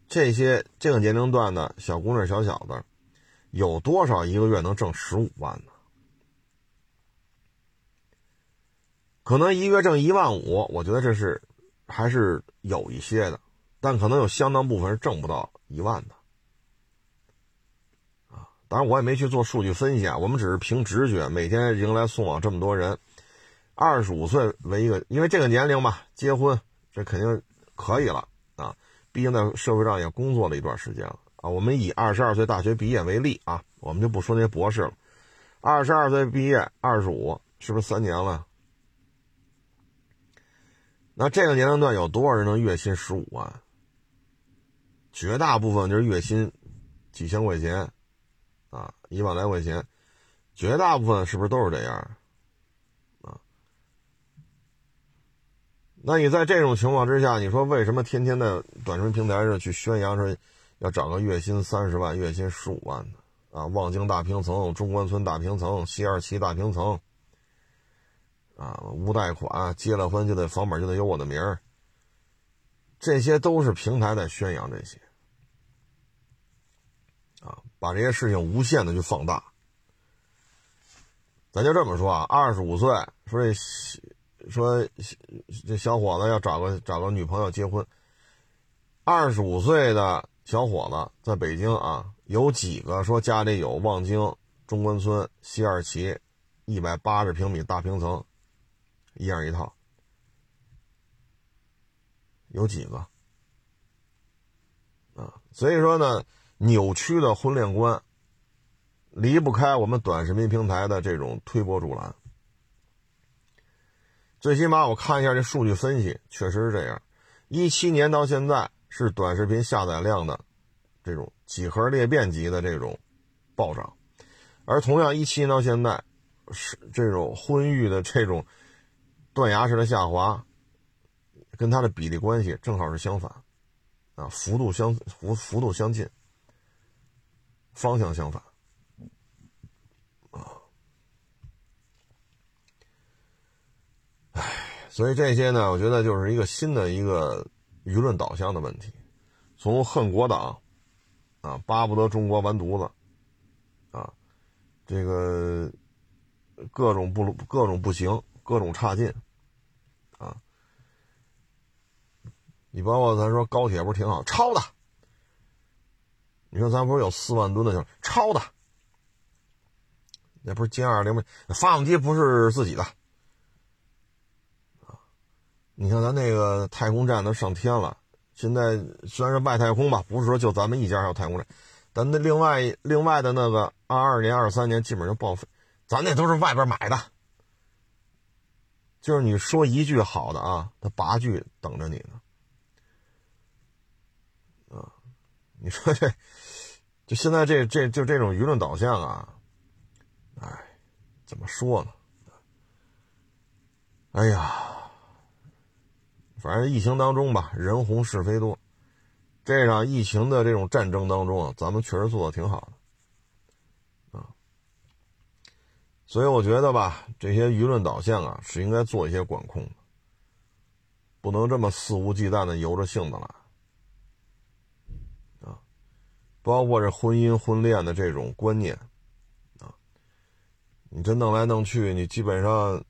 这些这个年龄段的小姑娘、小小子，有多少一个月能挣十五万呢？可能一个月挣一万五，我觉得这是还是有一些的，但可能有相当部分是挣不到一万的。啊，当然我也没去做数据分析啊，我们只是凭直觉，每天迎来送往这么多人。二十五岁为一个，因为这个年龄嘛，结婚这肯定可以了啊。毕竟在社会上也工作了一段时间了啊。我们以二十二岁大学毕业为例啊，我们就不说那些博士了。二十二岁毕业，二十五是不是三年了？那这个年龄段有多少人能月薪十五万？绝大部分就是月薪几千块钱啊，一万来块钱，绝大部分是不是都是这样？那你在这种情况之下，你说为什么天天在短视频平台上去宣扬说要找个月薪三十万、月薪十五万的啊？望京大平层、中关村大平层、西二旗大平层啊，无贷款，结了婚就得房本就得有我的名儿，这些都是平台在宣扬这些啊，把这些事情无限的去放大。咱就这么说啊，二十五岁说这。说这小伙子要找个找个女朋友结婚。二十五岁的小伙子在北京啊，有几个说家里有望京中关村西二旗一百八十平米大平层，一样一套，有几个啊？所以说呢，扭曲的婚恋观离不开我们短视频平台的这种推波助澜。最起码我看一下这数据分析，确实是这样。一七年到现在是短视频下载量的这种几何裂变级的这种暴涨，而同样一七年到现在是这种婚育的这种断崖式的下滑，跟它的比例关系正好是相反，啊，幅度相幅幅度相近，方向相反。唉，所以这些呢，我觉得就是一个新的一个舆论导向的问题，从恨国党，啊，巴不得中国完犊子，啊，这个各种不各种不行，各种差劲，啊，你包括咱说高铁不是挺好，抄的，你说咱不是有四万吨的就抄的，那不是歼二零吗？发动机不是自己的。你看，咱那个太空站都上天了。现在虽然是外太空吧，不是说就咱们一家有太空站，但那另外另外的那个二二年、二三年基本上报废，咱那都是外边买的。就是你说一句好的啊，他八句等着你呢。啊，你说这，就现在这这就这种舆论导向啊，哎，怎么说呢？哎呀。反正疫情当中吧，人红是非多。这场疫情的这种战争当中啊，咱们确实做的挺好的，啊。所以我觉得吧，这些舆论导向啊，是应该做一些管控的，不能这么肆无忌惮的由着性子来，啊。包括这婚姻婚恋的这种观念，啊，你这弄来弄去，你基本上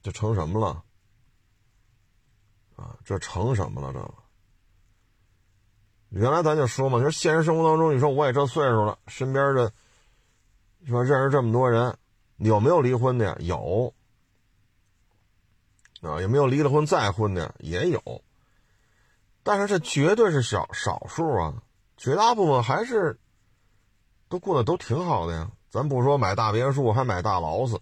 就成什么了？啊，这成什么了？这原来咱就说嘛，你说现实生活当中，你说我也这岁数了，身边的你说认识这么多人，有没有离婚的？有啊，有没有离了婚再婚的？也有，但是这绝对是少少数啊，绝大部分还是都过得都挺好的呀。咱不说买大别墅，还买大劳斯，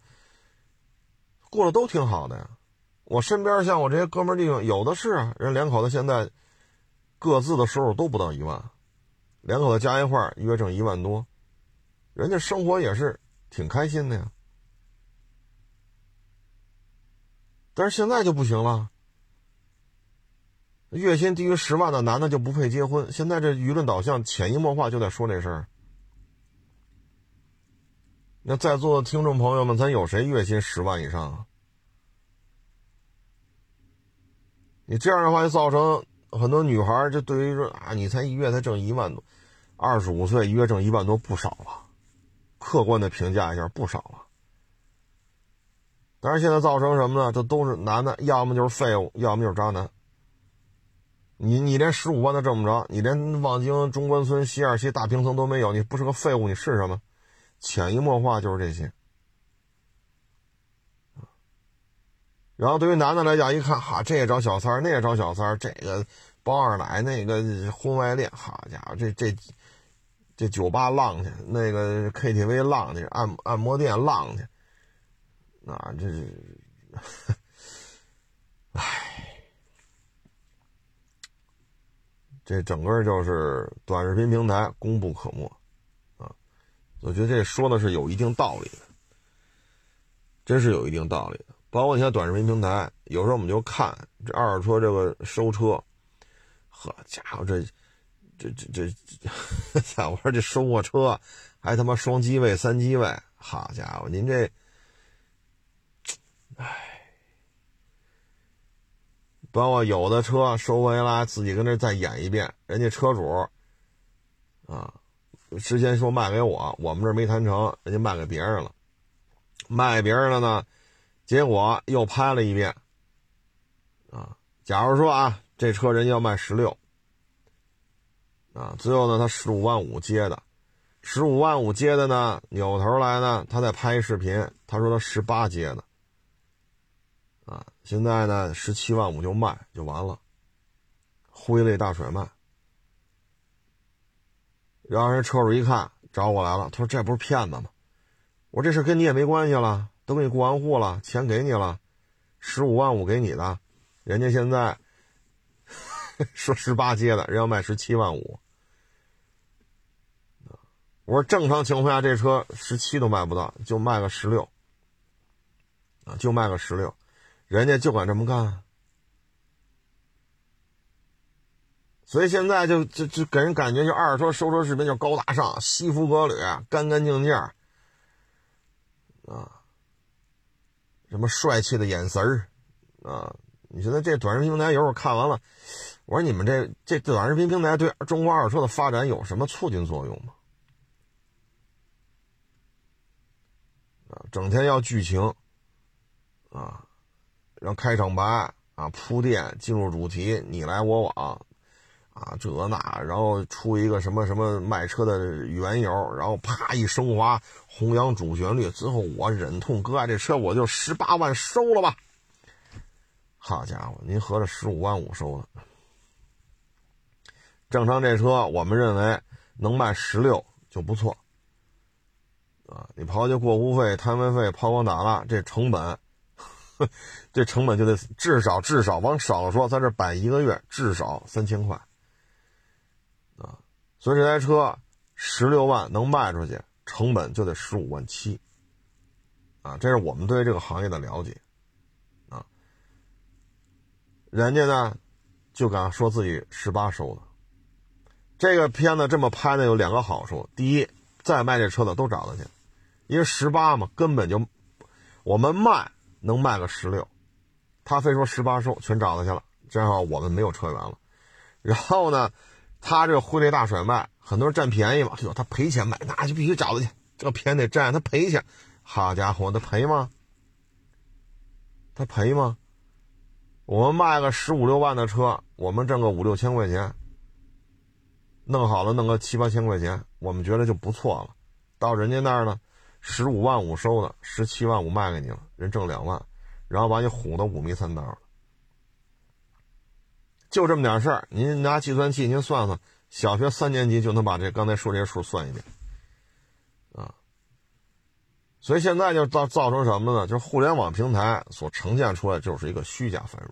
过得都挺好的呀。我身边像我这些哥们弟兄，有的是啊，人两口子现在各自的收入都不到一万，两口子加一块儿月挣一万多，人家生活也是挺开心的呀。但是现在就不行了，月薪低于十万的男的就不配结婚。现在这舆论导向潜移默化就在说这事儿。那在座的听众朋友们，咱有谁月薪十万以上？你这样的话，就造成很多女孩就对于说啊，你才一月才挣一万多，二十五岁一月挣一万多不少了，客观的评价一下不少了。但是现在造成什么呢？这都是男的，要么就是废物，要么就是渣男。你你连十五万都挣不着，你连望京中关村西二旗大平层都没有，你不是个废物，你是什么？潜移默化就是这些。然后对于男的来讲，一看哈，这也找小三儿，那也找小三儿，这个包二奶，那个婚外恋，好家伙，这这这酒吧浪去，那个 KTV 浪去，按按摩店浪去，那，这是，唉，这整个就是短视频平台功不可没，啊，我觉得这说的是有一定道理的，真是有一定道理的。包括你像短视频平台，有时候我们就看这二手车这个收车，呵家伙这这这这，我说 <laughs> 这收货车还他妈双机位、三机位，好家伙，您这，唉，包括有的车收回来自己跟那再演一遍，人家车主啊，之前说卖给我，我们这没谈成，人家卖给别人了，卖给别人了呢。结果又拍了一遍，啊，假如说啊，这车人家要卖十六，啊，最后呢他十五万五接的，十五万五接的呢，扭头来呢，他在拍一视频，他说他十八接的，啊，现在呢十七万五就卖就完了，挥泪大甩卖，然后人车主一看找我来了，他说这不是骗子吗？我这事跟你也没关系了。都给你过完户了，钱给你了，十五万五给你的，人家现在 <laughs> 说十八接的，人要卖十七万五。我说正常情况下这车十七都卖不到，就卖个十六，啊，就卖个十六，人家就敢这么干。所以现在就就就给人感觉，就二手车收车视频就高大上、西服革履、干干净净，啊，什么帅气的眼神儿，啊，你觉得这短视频平台有时候看完了，我说你们这这短视频平台对中国二手车的发展有什么促进作用吗？啊，整天要剧情，啊，让开场白啊铺垫进入主题，你来我往。啊，这那，然后出一个什么什么卖车的缘由，然后啪一升华，弘扬主旋律，最后我忍痛割爱，这车我就十八万收了吧。好家伙，您合着十五万五收的，正常这车我们认为能卖十六就不错。啊，你刨去过户费、摊位费、抛光打蜡这成本，<laughs> 这成本就得至少至少往少了说，在这摆一个月至少三千块。所以这台车十六万能卖出去，成本就得十五万七，啊，这是我们对这个行业的了解，啊，人家呢就敢说自己十八收的，这个片子这么拍呢有两个好处，第一，再卖这车的都找他去，因为十八嘛根本就我们卖能卖个十六，他非说十八收，全找他去了，正好我们没有车源了，然后呢。他这个挥泪大甩卖，很多人占便宜嘛。哎呦，他赔钱卖，那就必须找他去。这便宜得占，他赔钱。好家伙，他赔吗？他赔吗？我们卖个十五六万的车，我们挣个五六千块钱，弄好了弄个七八千块钱，我们觉得就不错了。到人家那儿呢，十五万五收的，十七万五卖给你了，人挣两万，然后把你唬得五迷三道。就这么点事儿，您拿计算器您算算，小学三年级就能把这刚才说这些数算一遍，啊，所以现在就造造成什么呢？就是互联网平台所呈现出来就是一个虚假繁荣。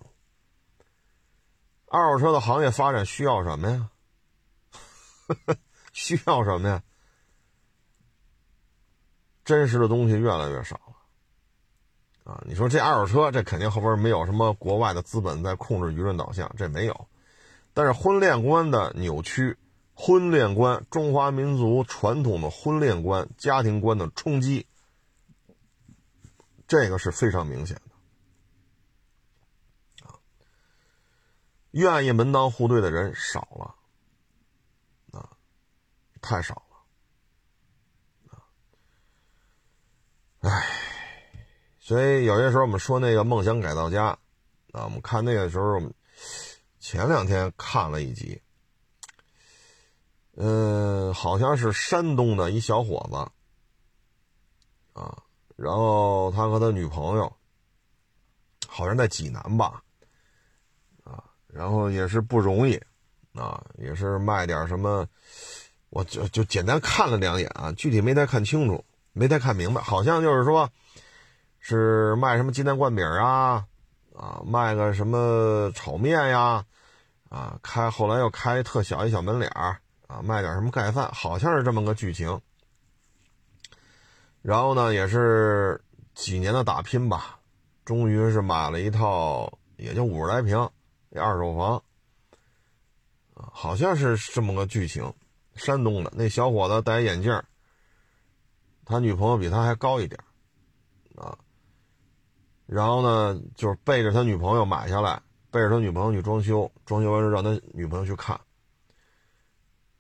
二手车的行业发展需要什么呀？<laughs> 需要什么呀？真实的东西越来越少。啊，你说这二手车，这肯定后边没有什么国外的资本在控制舆论导向，这没有。但是婚恋观的扭曲，婚恋观，中华民族传统的婚恋观、家庭观的冲击，这个是非常明显的。啊，愿意门当户对的人少了，啊，太少了，啊，唉。所以有些时候我们说那个梦想改造家，啊，我们看那个时候，前两天看了一集，嗯，好像是山东的一小伙子，啊，然后他和他女朋友，好像在济南吧，啊，然后也是不容易，啊，也是卖点什么，我就就简单看了两眼啊，具体没太看清楚，没太看明白，好像就是说。是卖什么鸡蛋灌饼啊，啊，卖个什么炒面呀，啊，开后来又开特小一小门脸儿，啊，卖点什么盖饭，好像是这么个剧情。然后呢，也是几年的打拼吧，终于是买了一套，也就五十来平二手房，啊，好像是这么个剧情。山东的那小伙子戴眼镜，他女朋友比他还高一点，然后呢，就是背着他女朋友买下来，背着他女朋友去装修，装修完之后让他女朋友去看，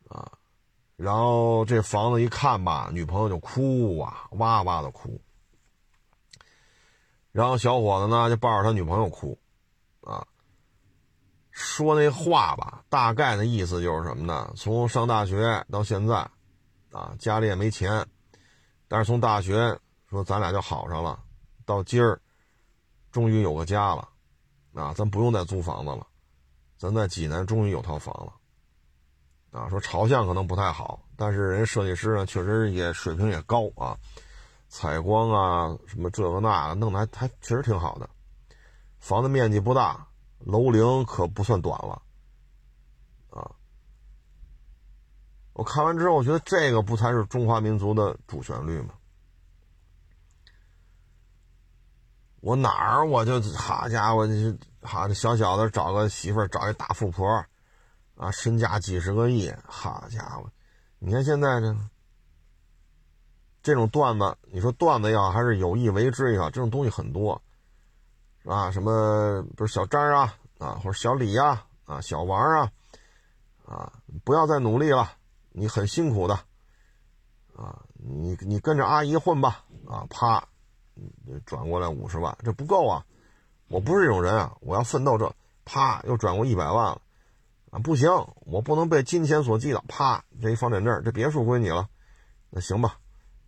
啊，然后这房子一看吧，女朋友就哭啊，哇哇的哭。然后小伙子呢就抱着他女朋友哭，啊，说那话吧，大概的意思就是什么呢？从上大学到现在，啊，家里也没钱，但是从大学说咱俩就好上了，到今儿。终于有个家了，啊，咱不用再租房子了，咱在济南终于有套房了，啊，说朝向可能不太好，但是人设计师呢确实也水平也高啊，采光啊什么这个那个弄得还还确实挺好的，房子面积不大，楼龄可不算短了，啊！我看完之后，我觉得这个不才是中华民族的主旋律吗？我哪儿我就好家伙，你好这小小的找个媳妇儿，找一大富婆，啊，身价几十个亿，好家伙！你看现在这这种段子，你说段子也好，还是有意为之也好，这种东西很多，是吧？什么不是小张啊啊，或者小李呀啊，小王啊啊，不要再努力了，你很辛苦的啊，你你跟着阿姨混吧啊，啪。转过来五十万，这不够啊！我不是这种人啊！我要奋斗，这啪又转过一百万了啊！不行，我不能被金钱所击倒。啪，这一房产证，这别墅归你了。那行吧，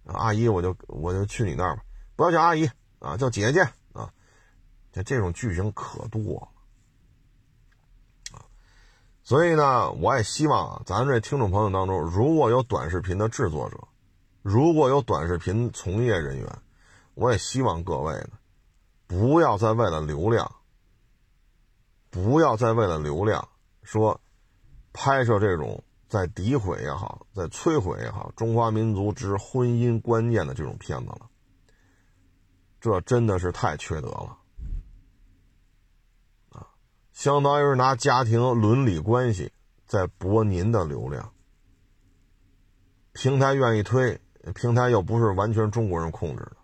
阿姨，我就我就去你那儿吧。不要叫阿姨啊，叫姐姐啊！这这种剧情可多了啊！所以呢，我也希望，咱这听众朋友当中，如果有短视频的制作者，如果有短视频从业人员。我也希望各位呢，不要再为了流量，不要再为了流量说拍摄这种在诋毁也好，在摧毁也好，中华民族之婚姻观念的这种片子了。这真的是太缺德了啊！相当于是拿家庭伦理关系在博您的流量，平台愿意推，平台又不是完全中国人控制的。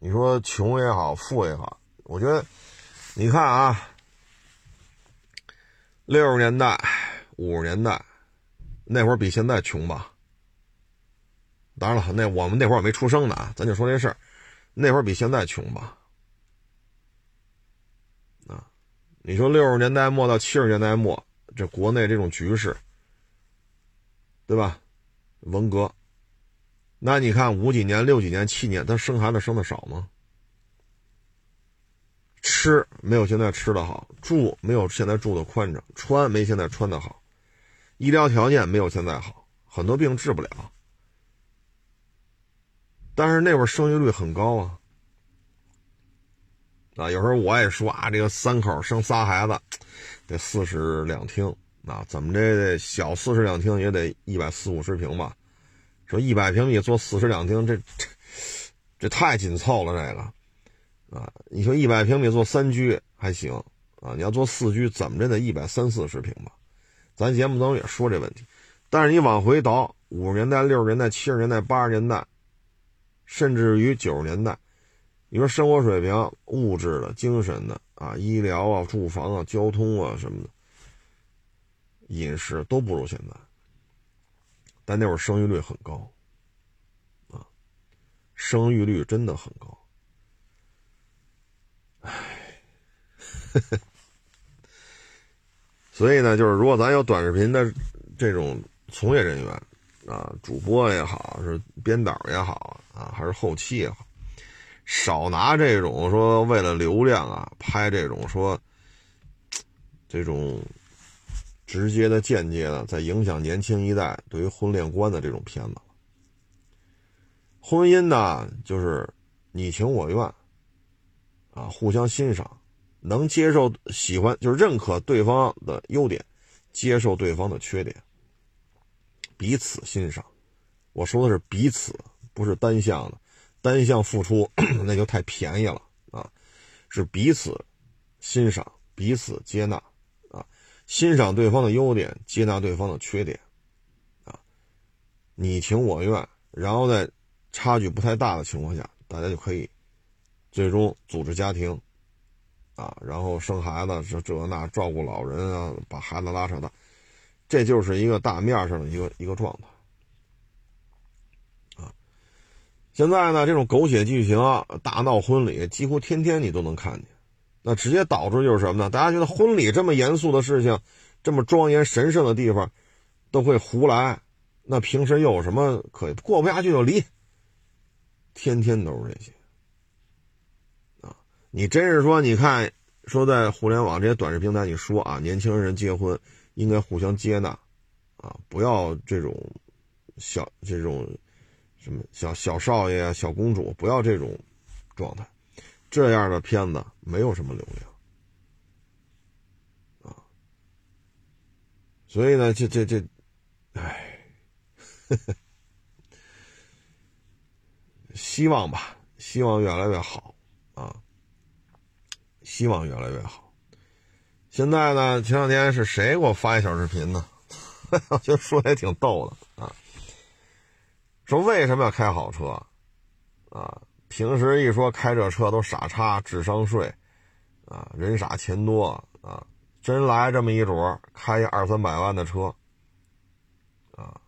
你说穷也好，富也好，我觉得，你看啊，六十年代、五十年代那会儿比现在穷吧？当然了，那我们那会儿没出生呢，咱就说这事儿，那会儿比现在穷吧？啊，你说六十年代末到七十年代末，这国内这种局势，对吧？文革。那你看五几年、六几年、七年，他生孩子生的少吗？吃没有现在吃的好，住没有现在住的宽敞，穿没现在穿的好，医疗条件没有现在好，很多病治不了。但是那会儿生育率很高啊！啊，有时候我也说啊，这个三口生仨孩子，得四室两厅啊，怎么着得小四室两厅也得一百四五十平吧？说一百平米做四室两厅，这这这太紧凑了，这个啊！你说一百平米做三居还行啊，你要做四居，怎么着得一百三四十平吧？咱节目当中也说这问题，但是你往回倒，五十年代、六十年代、七十年代、八十年代，甚至于九十年代，你说生活水平、物质的、精神的啊、医疗啊、住房啊、交通啊什么的，饮食都不如现在。但那会儿生育率很高，啊，生育率真的很高，唉，所以呢，就是如果咱有短视频的这种从业人员啊，主播也好，是编导也好啊，还是后期也好，少拿这种说为了流量啊拍这种说这种。直接的、间接的，在影响年轻一代对于婚恋观的这种片子。婚姻呢，就是你情我愿，啊，互相欣赏，能接受、喜欢，就是认可对方的优点，接受对方的缺点，彼此欣赏。我说的是彼此，不是单向的，单向付出 <coughs> 那就太便宜了啊，是彼此欣赏，彼此接纳。欣赏对方的优点，接纳对方的缺点，啊，你情我愿，然后在差距不太大的情况下，大家就可以最终组织家庭，啊，然后生孩子，这这那照顾老人啊，把孩子拉扯大，这就是一个大面上的一个一个状态，啊，现在呢，这种狗血剧情、大闹婚礼，几乎天天你都能看见。那直接导致就是什么呢？大家觉得婚礼这么严肃的事情，这么庄严神圣的地方，都会胡来。那平时又有什么可以过不下去就离？天天都是这些啊！你真是说，你看说在互联网这些短视频平台，你说啊，年轻人结婚应该互相接纳啊，不要这种小这种什么小小少爷啊、小公主，不要这种状态。这样的片子没有什么流量啊，所以呢，这这这，唉，希望吧，希望越来越好啊，希望越来越好。现在呢，前两天是谁给我发一小视频呢？<laughs> 我觉得说的也挺逗的啊，说为什么要开好车啊？平时一说开这车都傻叉，智商税，啊，人傻钱多啊，真来这么一主开一二三百万的车，啊，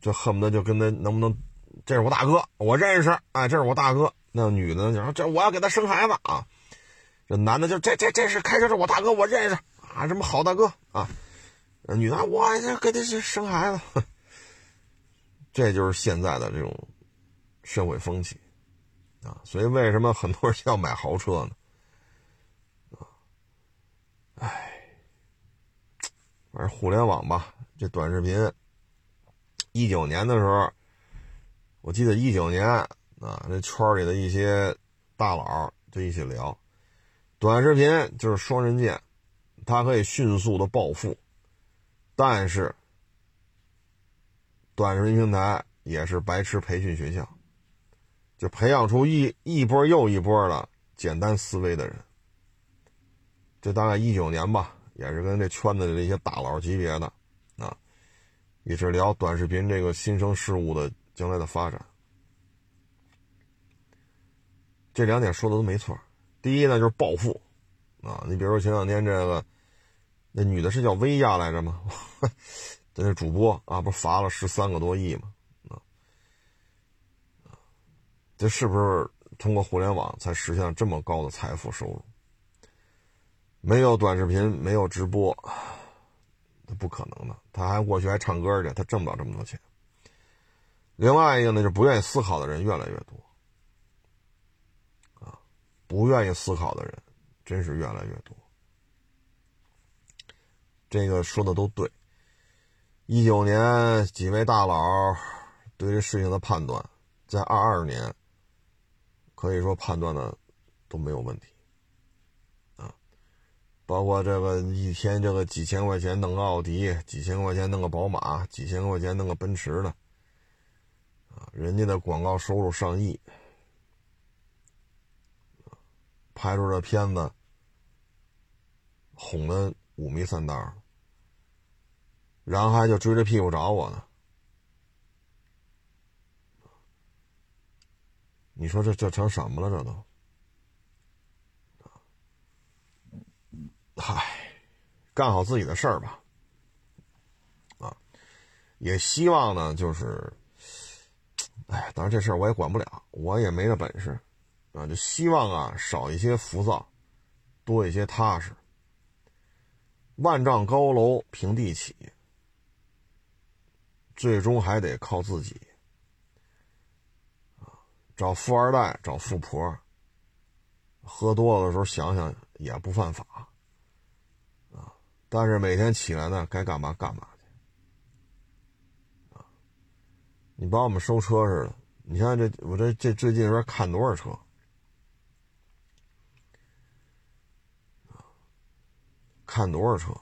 就恨不得就跟他能不能，这是我大哥，我认识，哎，这是我大哥。那女的就说这我要给他生孩子啊，这男的就这这这是开车是我大哥，我认识啊，什么好大哥啊，女的我这给他生孩子，<laughs> 这就是现在的这种。社会风气，啊，所以为什么很多人要买豪车呢？啊，哎，反正互联网吧，这短视频，一九年的时候，我记得一九年啊，这圈里的一些大佬就一起聊，短视频就是双刃剑，它可以迅速的暴富，但是短视频平台也是白痴培训学校。就培养出一一波又一波的简单思维的人。这大概一九年吧，也是跟这圈子里的一些大佬级别的啊，也是聊短视频这个新生事物的将来的发展。这两点说的都没错。第一呢，就是暴富啊，你比如说前两天这个那女的是叫薇娅来着吗？<laughs> 那主播啊，不罚了十三个多亿吗？这是不是通过互联网才实现了这么高的财富收入？没有短视频，没有直播，那不可能的。他还过去还唱歌去，他挣不了这么多钱。另外一个呢，就不愿意思考的人越来越多，啊，不愿意思考的人真是越来越多。这个说的都对。一九年几位大佬对这事情的判断，在二二年。可以说判断的都没有问题，啊，包括这个一天这个几千块钱弄个奥迪，几千块钱弄个宝马，几千块钱弄个奔驰的，啊，人家的广告收入上亿，拍出这片子哄得五迷三道，然后还就追着屁股找我呢。你说这这成什么了？这都，嗨，干好自己的事儿吧，啊，也希望呢，就是，哎，当然这事儿我也管不了，我也没这本事，啊，就希望啊少一些浮躁，多一些踏实。万丈高楼平地起，最终还得靠自己。找富二代，找富婆，喝多了的时候想想也不犯法，啊！但是每天起来呢，该干嘛干嘛去，啊！你把我们收车似的，你看这我这这最近说看多少车，看多少车？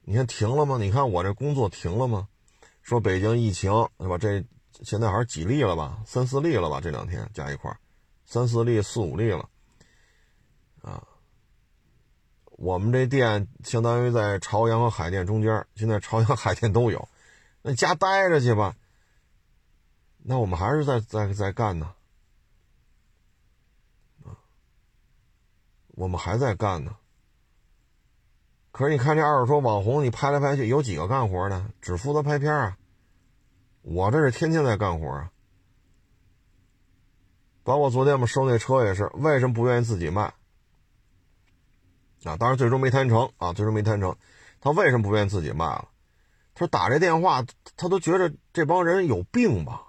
你看停了吗？你看我这工作停了吗？说北京疫情对吧？这。现在还是几例了吧，三四例了吧？这两天加一块三四例、四五例了，啊。我们这店相当于在朝阳和海淀中间，现在朝阳、海淀都有，那家待着去吧。那我们还是在在在干呢，啊，我们还在干呢。可是你看这二手车网红，你拍来拍去，有几个干活的？只负责拍片啊。我这是天天在干活啊，包括昨天我们收那车也是，为什么不愿意自己卖？啊，当然最终没谈成啊，最终没谈成。他为什么不愿意自己卖了？他说打这电话，他都觉得这帮人有病吧。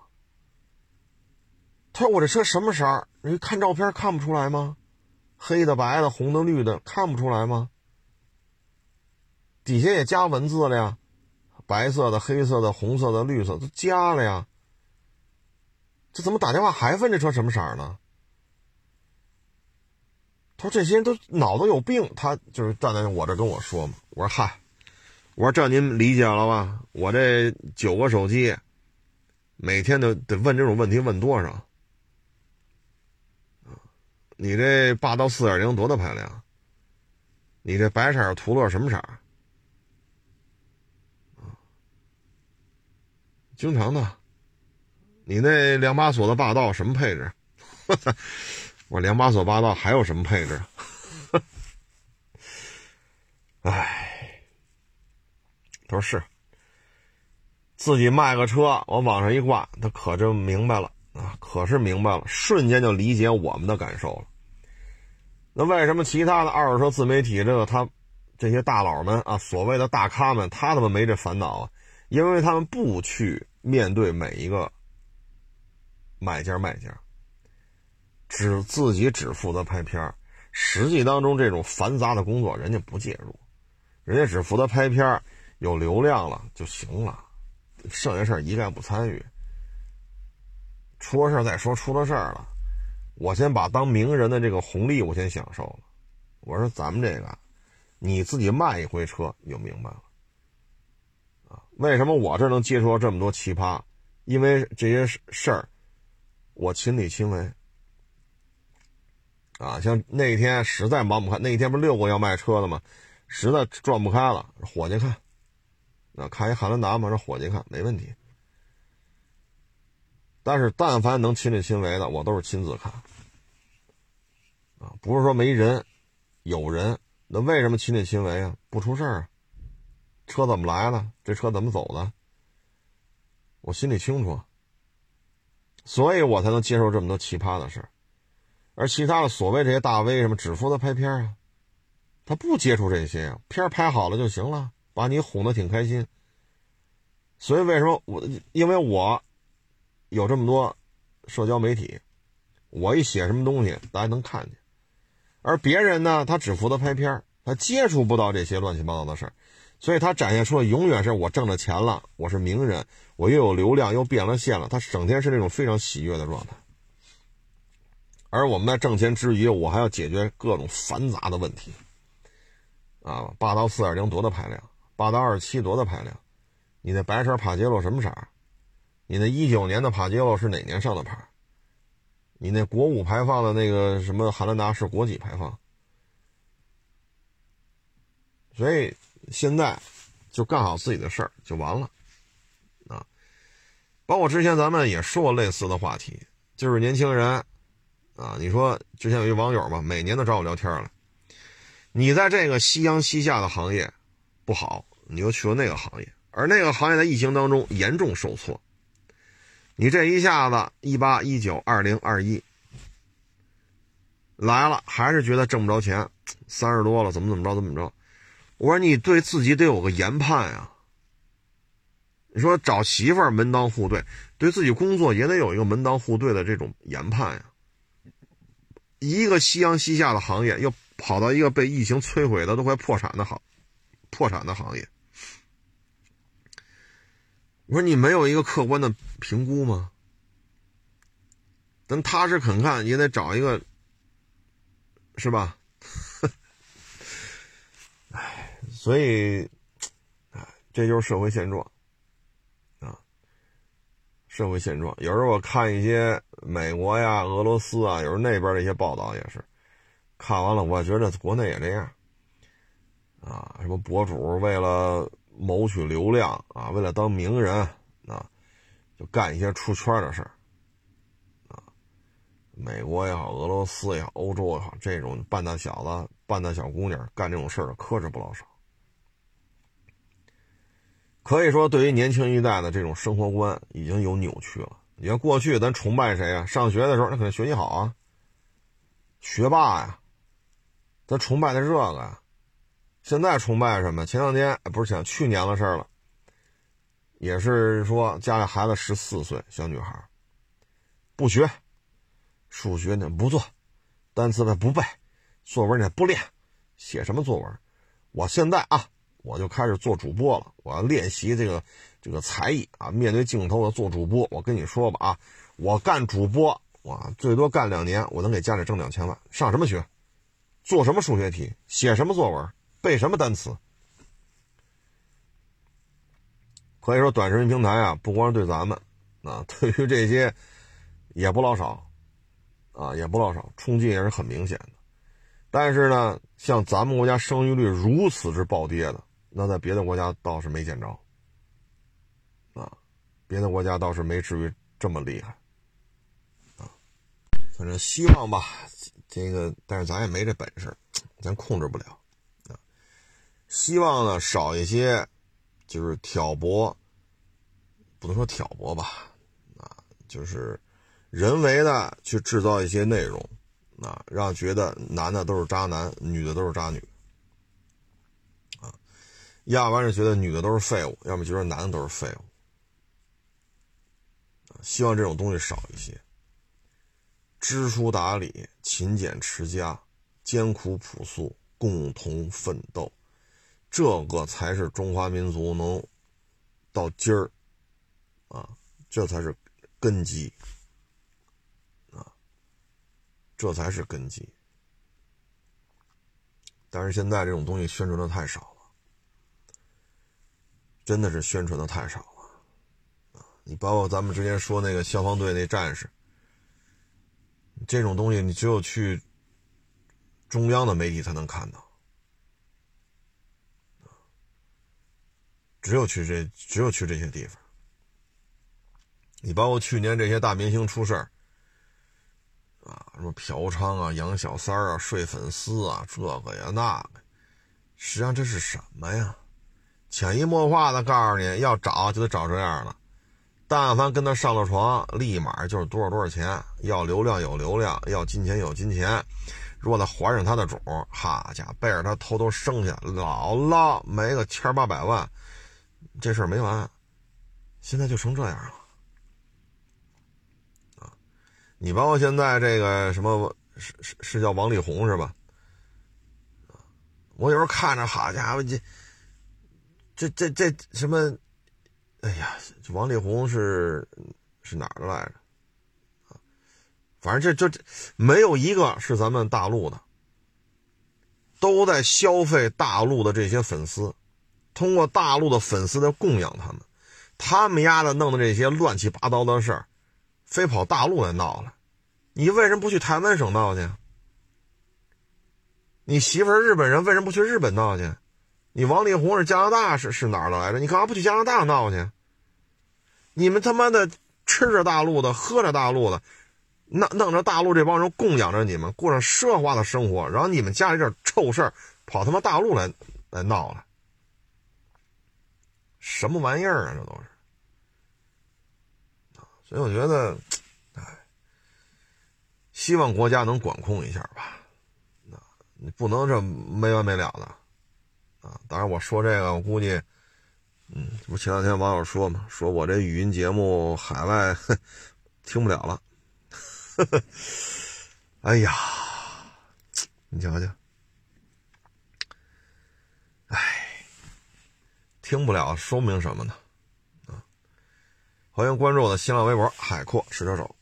他说我这车什么色儿？你看照片看不出来吗？黑的、白的、红的、绿的，看不出来吗？底下也加文字了呀。白色的、黑色的、红色的、绿色都加了呀，这怎么打电话还问这车什么色儿呢？他说这些人都脑子有病，他就是站在我这跟我说嘛。我说嗨，我说这您理解了吧？我这九个手机，每天都得问这种问题，问多少？你这霸道四点零多大排量？你这白色途乐什么色经常的。你那两把锁的霸道什么配置？<laughs> 我两把锁霸道还有什么配置？<laughs> 哎，他说是，自己卖个车，我往上一挂，他可就明白了啊，可是明白了，瞬间就理解我们的感受了。那为什么其他的二手车自媒体这个他这些大佬们啊，所谓的大咖们，他怎么没这烦恼啊？因为他们不去面对每一个买家卖家，只自己只负责拍片实际当中这种繁杂的工作人家不介入，人家只负责拍片有流量了就行了，剩下事儿一概不参与。出了事儿再说，出了事儿了。我先把当名人的这个红利我先享受了。我说咱们这个，你自己卖一回车你就明白了。为什么我这能接触到这么多奇葩？因为这些事儿，我亲力亲为。啊，像那天实在忙不开，那天不是六个要卖车的吗？实在转不开了，伙计看，那看一汉兰达嘛，让伙计看没问题。但是，但凡能亲力亲为的，我都是亲自看。啊，不是说没人，有人，那为什么亲力亲为啊？不出事儿啊，车怎么来的？这车怎么走的？我心里清楚，所以我才能接受这么多奇葩的事。而其他的所谓这些大 V 什么只负责拍片啊，他不接触这些啊，片拍好了就行了，把你哄得挺开心。所以为什么我？因为我。有这么多社交媒体，我一写什么东西，大家能看见。而别人呢，他只负责拍片他接触不到这些乱七八糟的事儿，所以他展现出的永远是我挣了钱了，我是名人，我又有流量，又变了现了。他整天是那种非常喜悦的状态。而我们在挣钱之余，我还要解决各种繁杂的问题。啊，霸道四点零多大排量？霸道二七多大排量？你那白色帕杰罗什么色？你那一九年的帕杰罗是哪年上的牌？你那国五排放的那个什么汉兰达是国几排放？所以现在就干好自己的事儿就完了啊！包括之前咱们也说过类似的话题，就是年轻人啊，你说之前有一网友嘛，每年都找我聊天了。你在这个夕阳西下的行业不好，你又去了那个行业，而那个行业在疫情当中严重受挫。你这一下子一八一九二零二一来了，还是觉得挣不着钱，三十多了，怎么怎么着怎么着？我说你对自己得有个研判呀。你说找媳妇儿门当户对，对自己工作也得有一个门当户对的这种研判呀。一个夕阳西下的行业，又跑到一个被疫情摧毁的都快破产的行破产的行业。我说你没有一个客观的评估吗？咱踏实肯干也得找一个，是吧？哎，所以，啊，这就是社会现状啊。社会现状，有时候我看一些美国呀、俄罗斯啊，有时候那边的一些报道也是，看完了，我觉得国内也这样啊。什么博主为了。谋取流量啊，为了当名人啊，就干一些出圈的事儿啊。美国也好，俄罗斯也好，欧洲也好，这种半大小子、半大小姑娘干这种事儿的可是不老少。可以说，对于年轻一代的这种生活观已经有扭曲了。你看过去咱崇拜谁啊？上学的时候那肯定学习好啊，学霸呀，咱崇拜的是这个呀。现在崇拜什么？前两天不是前去年的事了，也是说家里孩子十四岁小女孩，不学，数学呢不做，单词呢不背，作文呢不练，写什么作文？我现在啊，我就开始做主播了，我要练习这个这个才艺啊，面对镜头的做主播。我跟你说吧啊，我干主播，我最多干两年，我能给家里挣两千万。上什么学？做什么数学题？写什么作文？背什么单词？可以说，短视频平台啊，不光是对咱们啊，<laughs> 对于这些也不老少啊，也不老少，冲击也是很明显的。但是呢，像咱们国家生育率如此之暴跌的，那在别的国家倒是没见着啊，别的国家倒是没至于这么厉害啊。反正希望吧，这个，但是咱也没这本事，咱控制不了啊。希望呢，少一些。就是挑拨，不能说挑拨吧，啊，就是人为的去制造一些内容，啊，让觉得男的都是渣男，女的都是渣女，要不然是觉得女的都是废物，要么觉得男的都是废物，希望这种东西少一些，知书达理、勤俭持家、艰苦朴素、共同奋斗。这个才是中华民族能到今儿啊，这才是根基啊，这才是根基。但是现在这种东西宣传的太少了，真的是宣传的太少了！你包括咱们之前说那个消防队那战士，这种东西你只有去中央的媒体才能看到。只有去这，只有去这些地方。你包括去年这些大明星出事儿，啊，什么嫖娼啊、养小三儿啊、睡粉丝啊，这个呀那个，实际上这是什么呀？潜移默化的告诉你要找就得找这样的，但凡跟他上了床，立马就是多少多少钱，要流量有流量，要金钱有金钱。如果他怀上他的种，哈家伙背着他偷偷生下，姥姥没个千八百万。这事儿没完，现在就成这样了啊！你包括现在这个什么是是是叫王力宏是吧？我有时候看着，好家伙，这这这这什么？哎呀，王力宏是是哪儿的来着？反正这这这没有一个是咱们大陆的，都在消费大陆的这些粉丝。通过大陆的粉丝在供养他们，他们丫的弄的这些乱七八糟的事儿，非跑大陆来闹了。你为什么不去台湾省闹去？你媳妇儿日本人，为什么不去日本闹去？你王力宏是加拿大是是哪儿的来着？你干嘛不去加拿大闹去？你们他妈的吃着大陆的，喝着大陆的，弄弄着大陆这帮人供养着你们，过上奢华的生活，然后你们家里这臭事儿，跑他妈大陆来来闹了。什么玩意儿啊？这都是所以我觉得，哎，希望国家能管控一下吧。你不能这没完没了的啊！当然，我说这个，我估计，嗯，不前两天网友说嘛，说我这语音节目海外听不了了。<laughs> 哎呀，你瞧瞧，哎。听不了，说明什么呢？啊，欢迎关注我的新浪微博“海阔试车手”。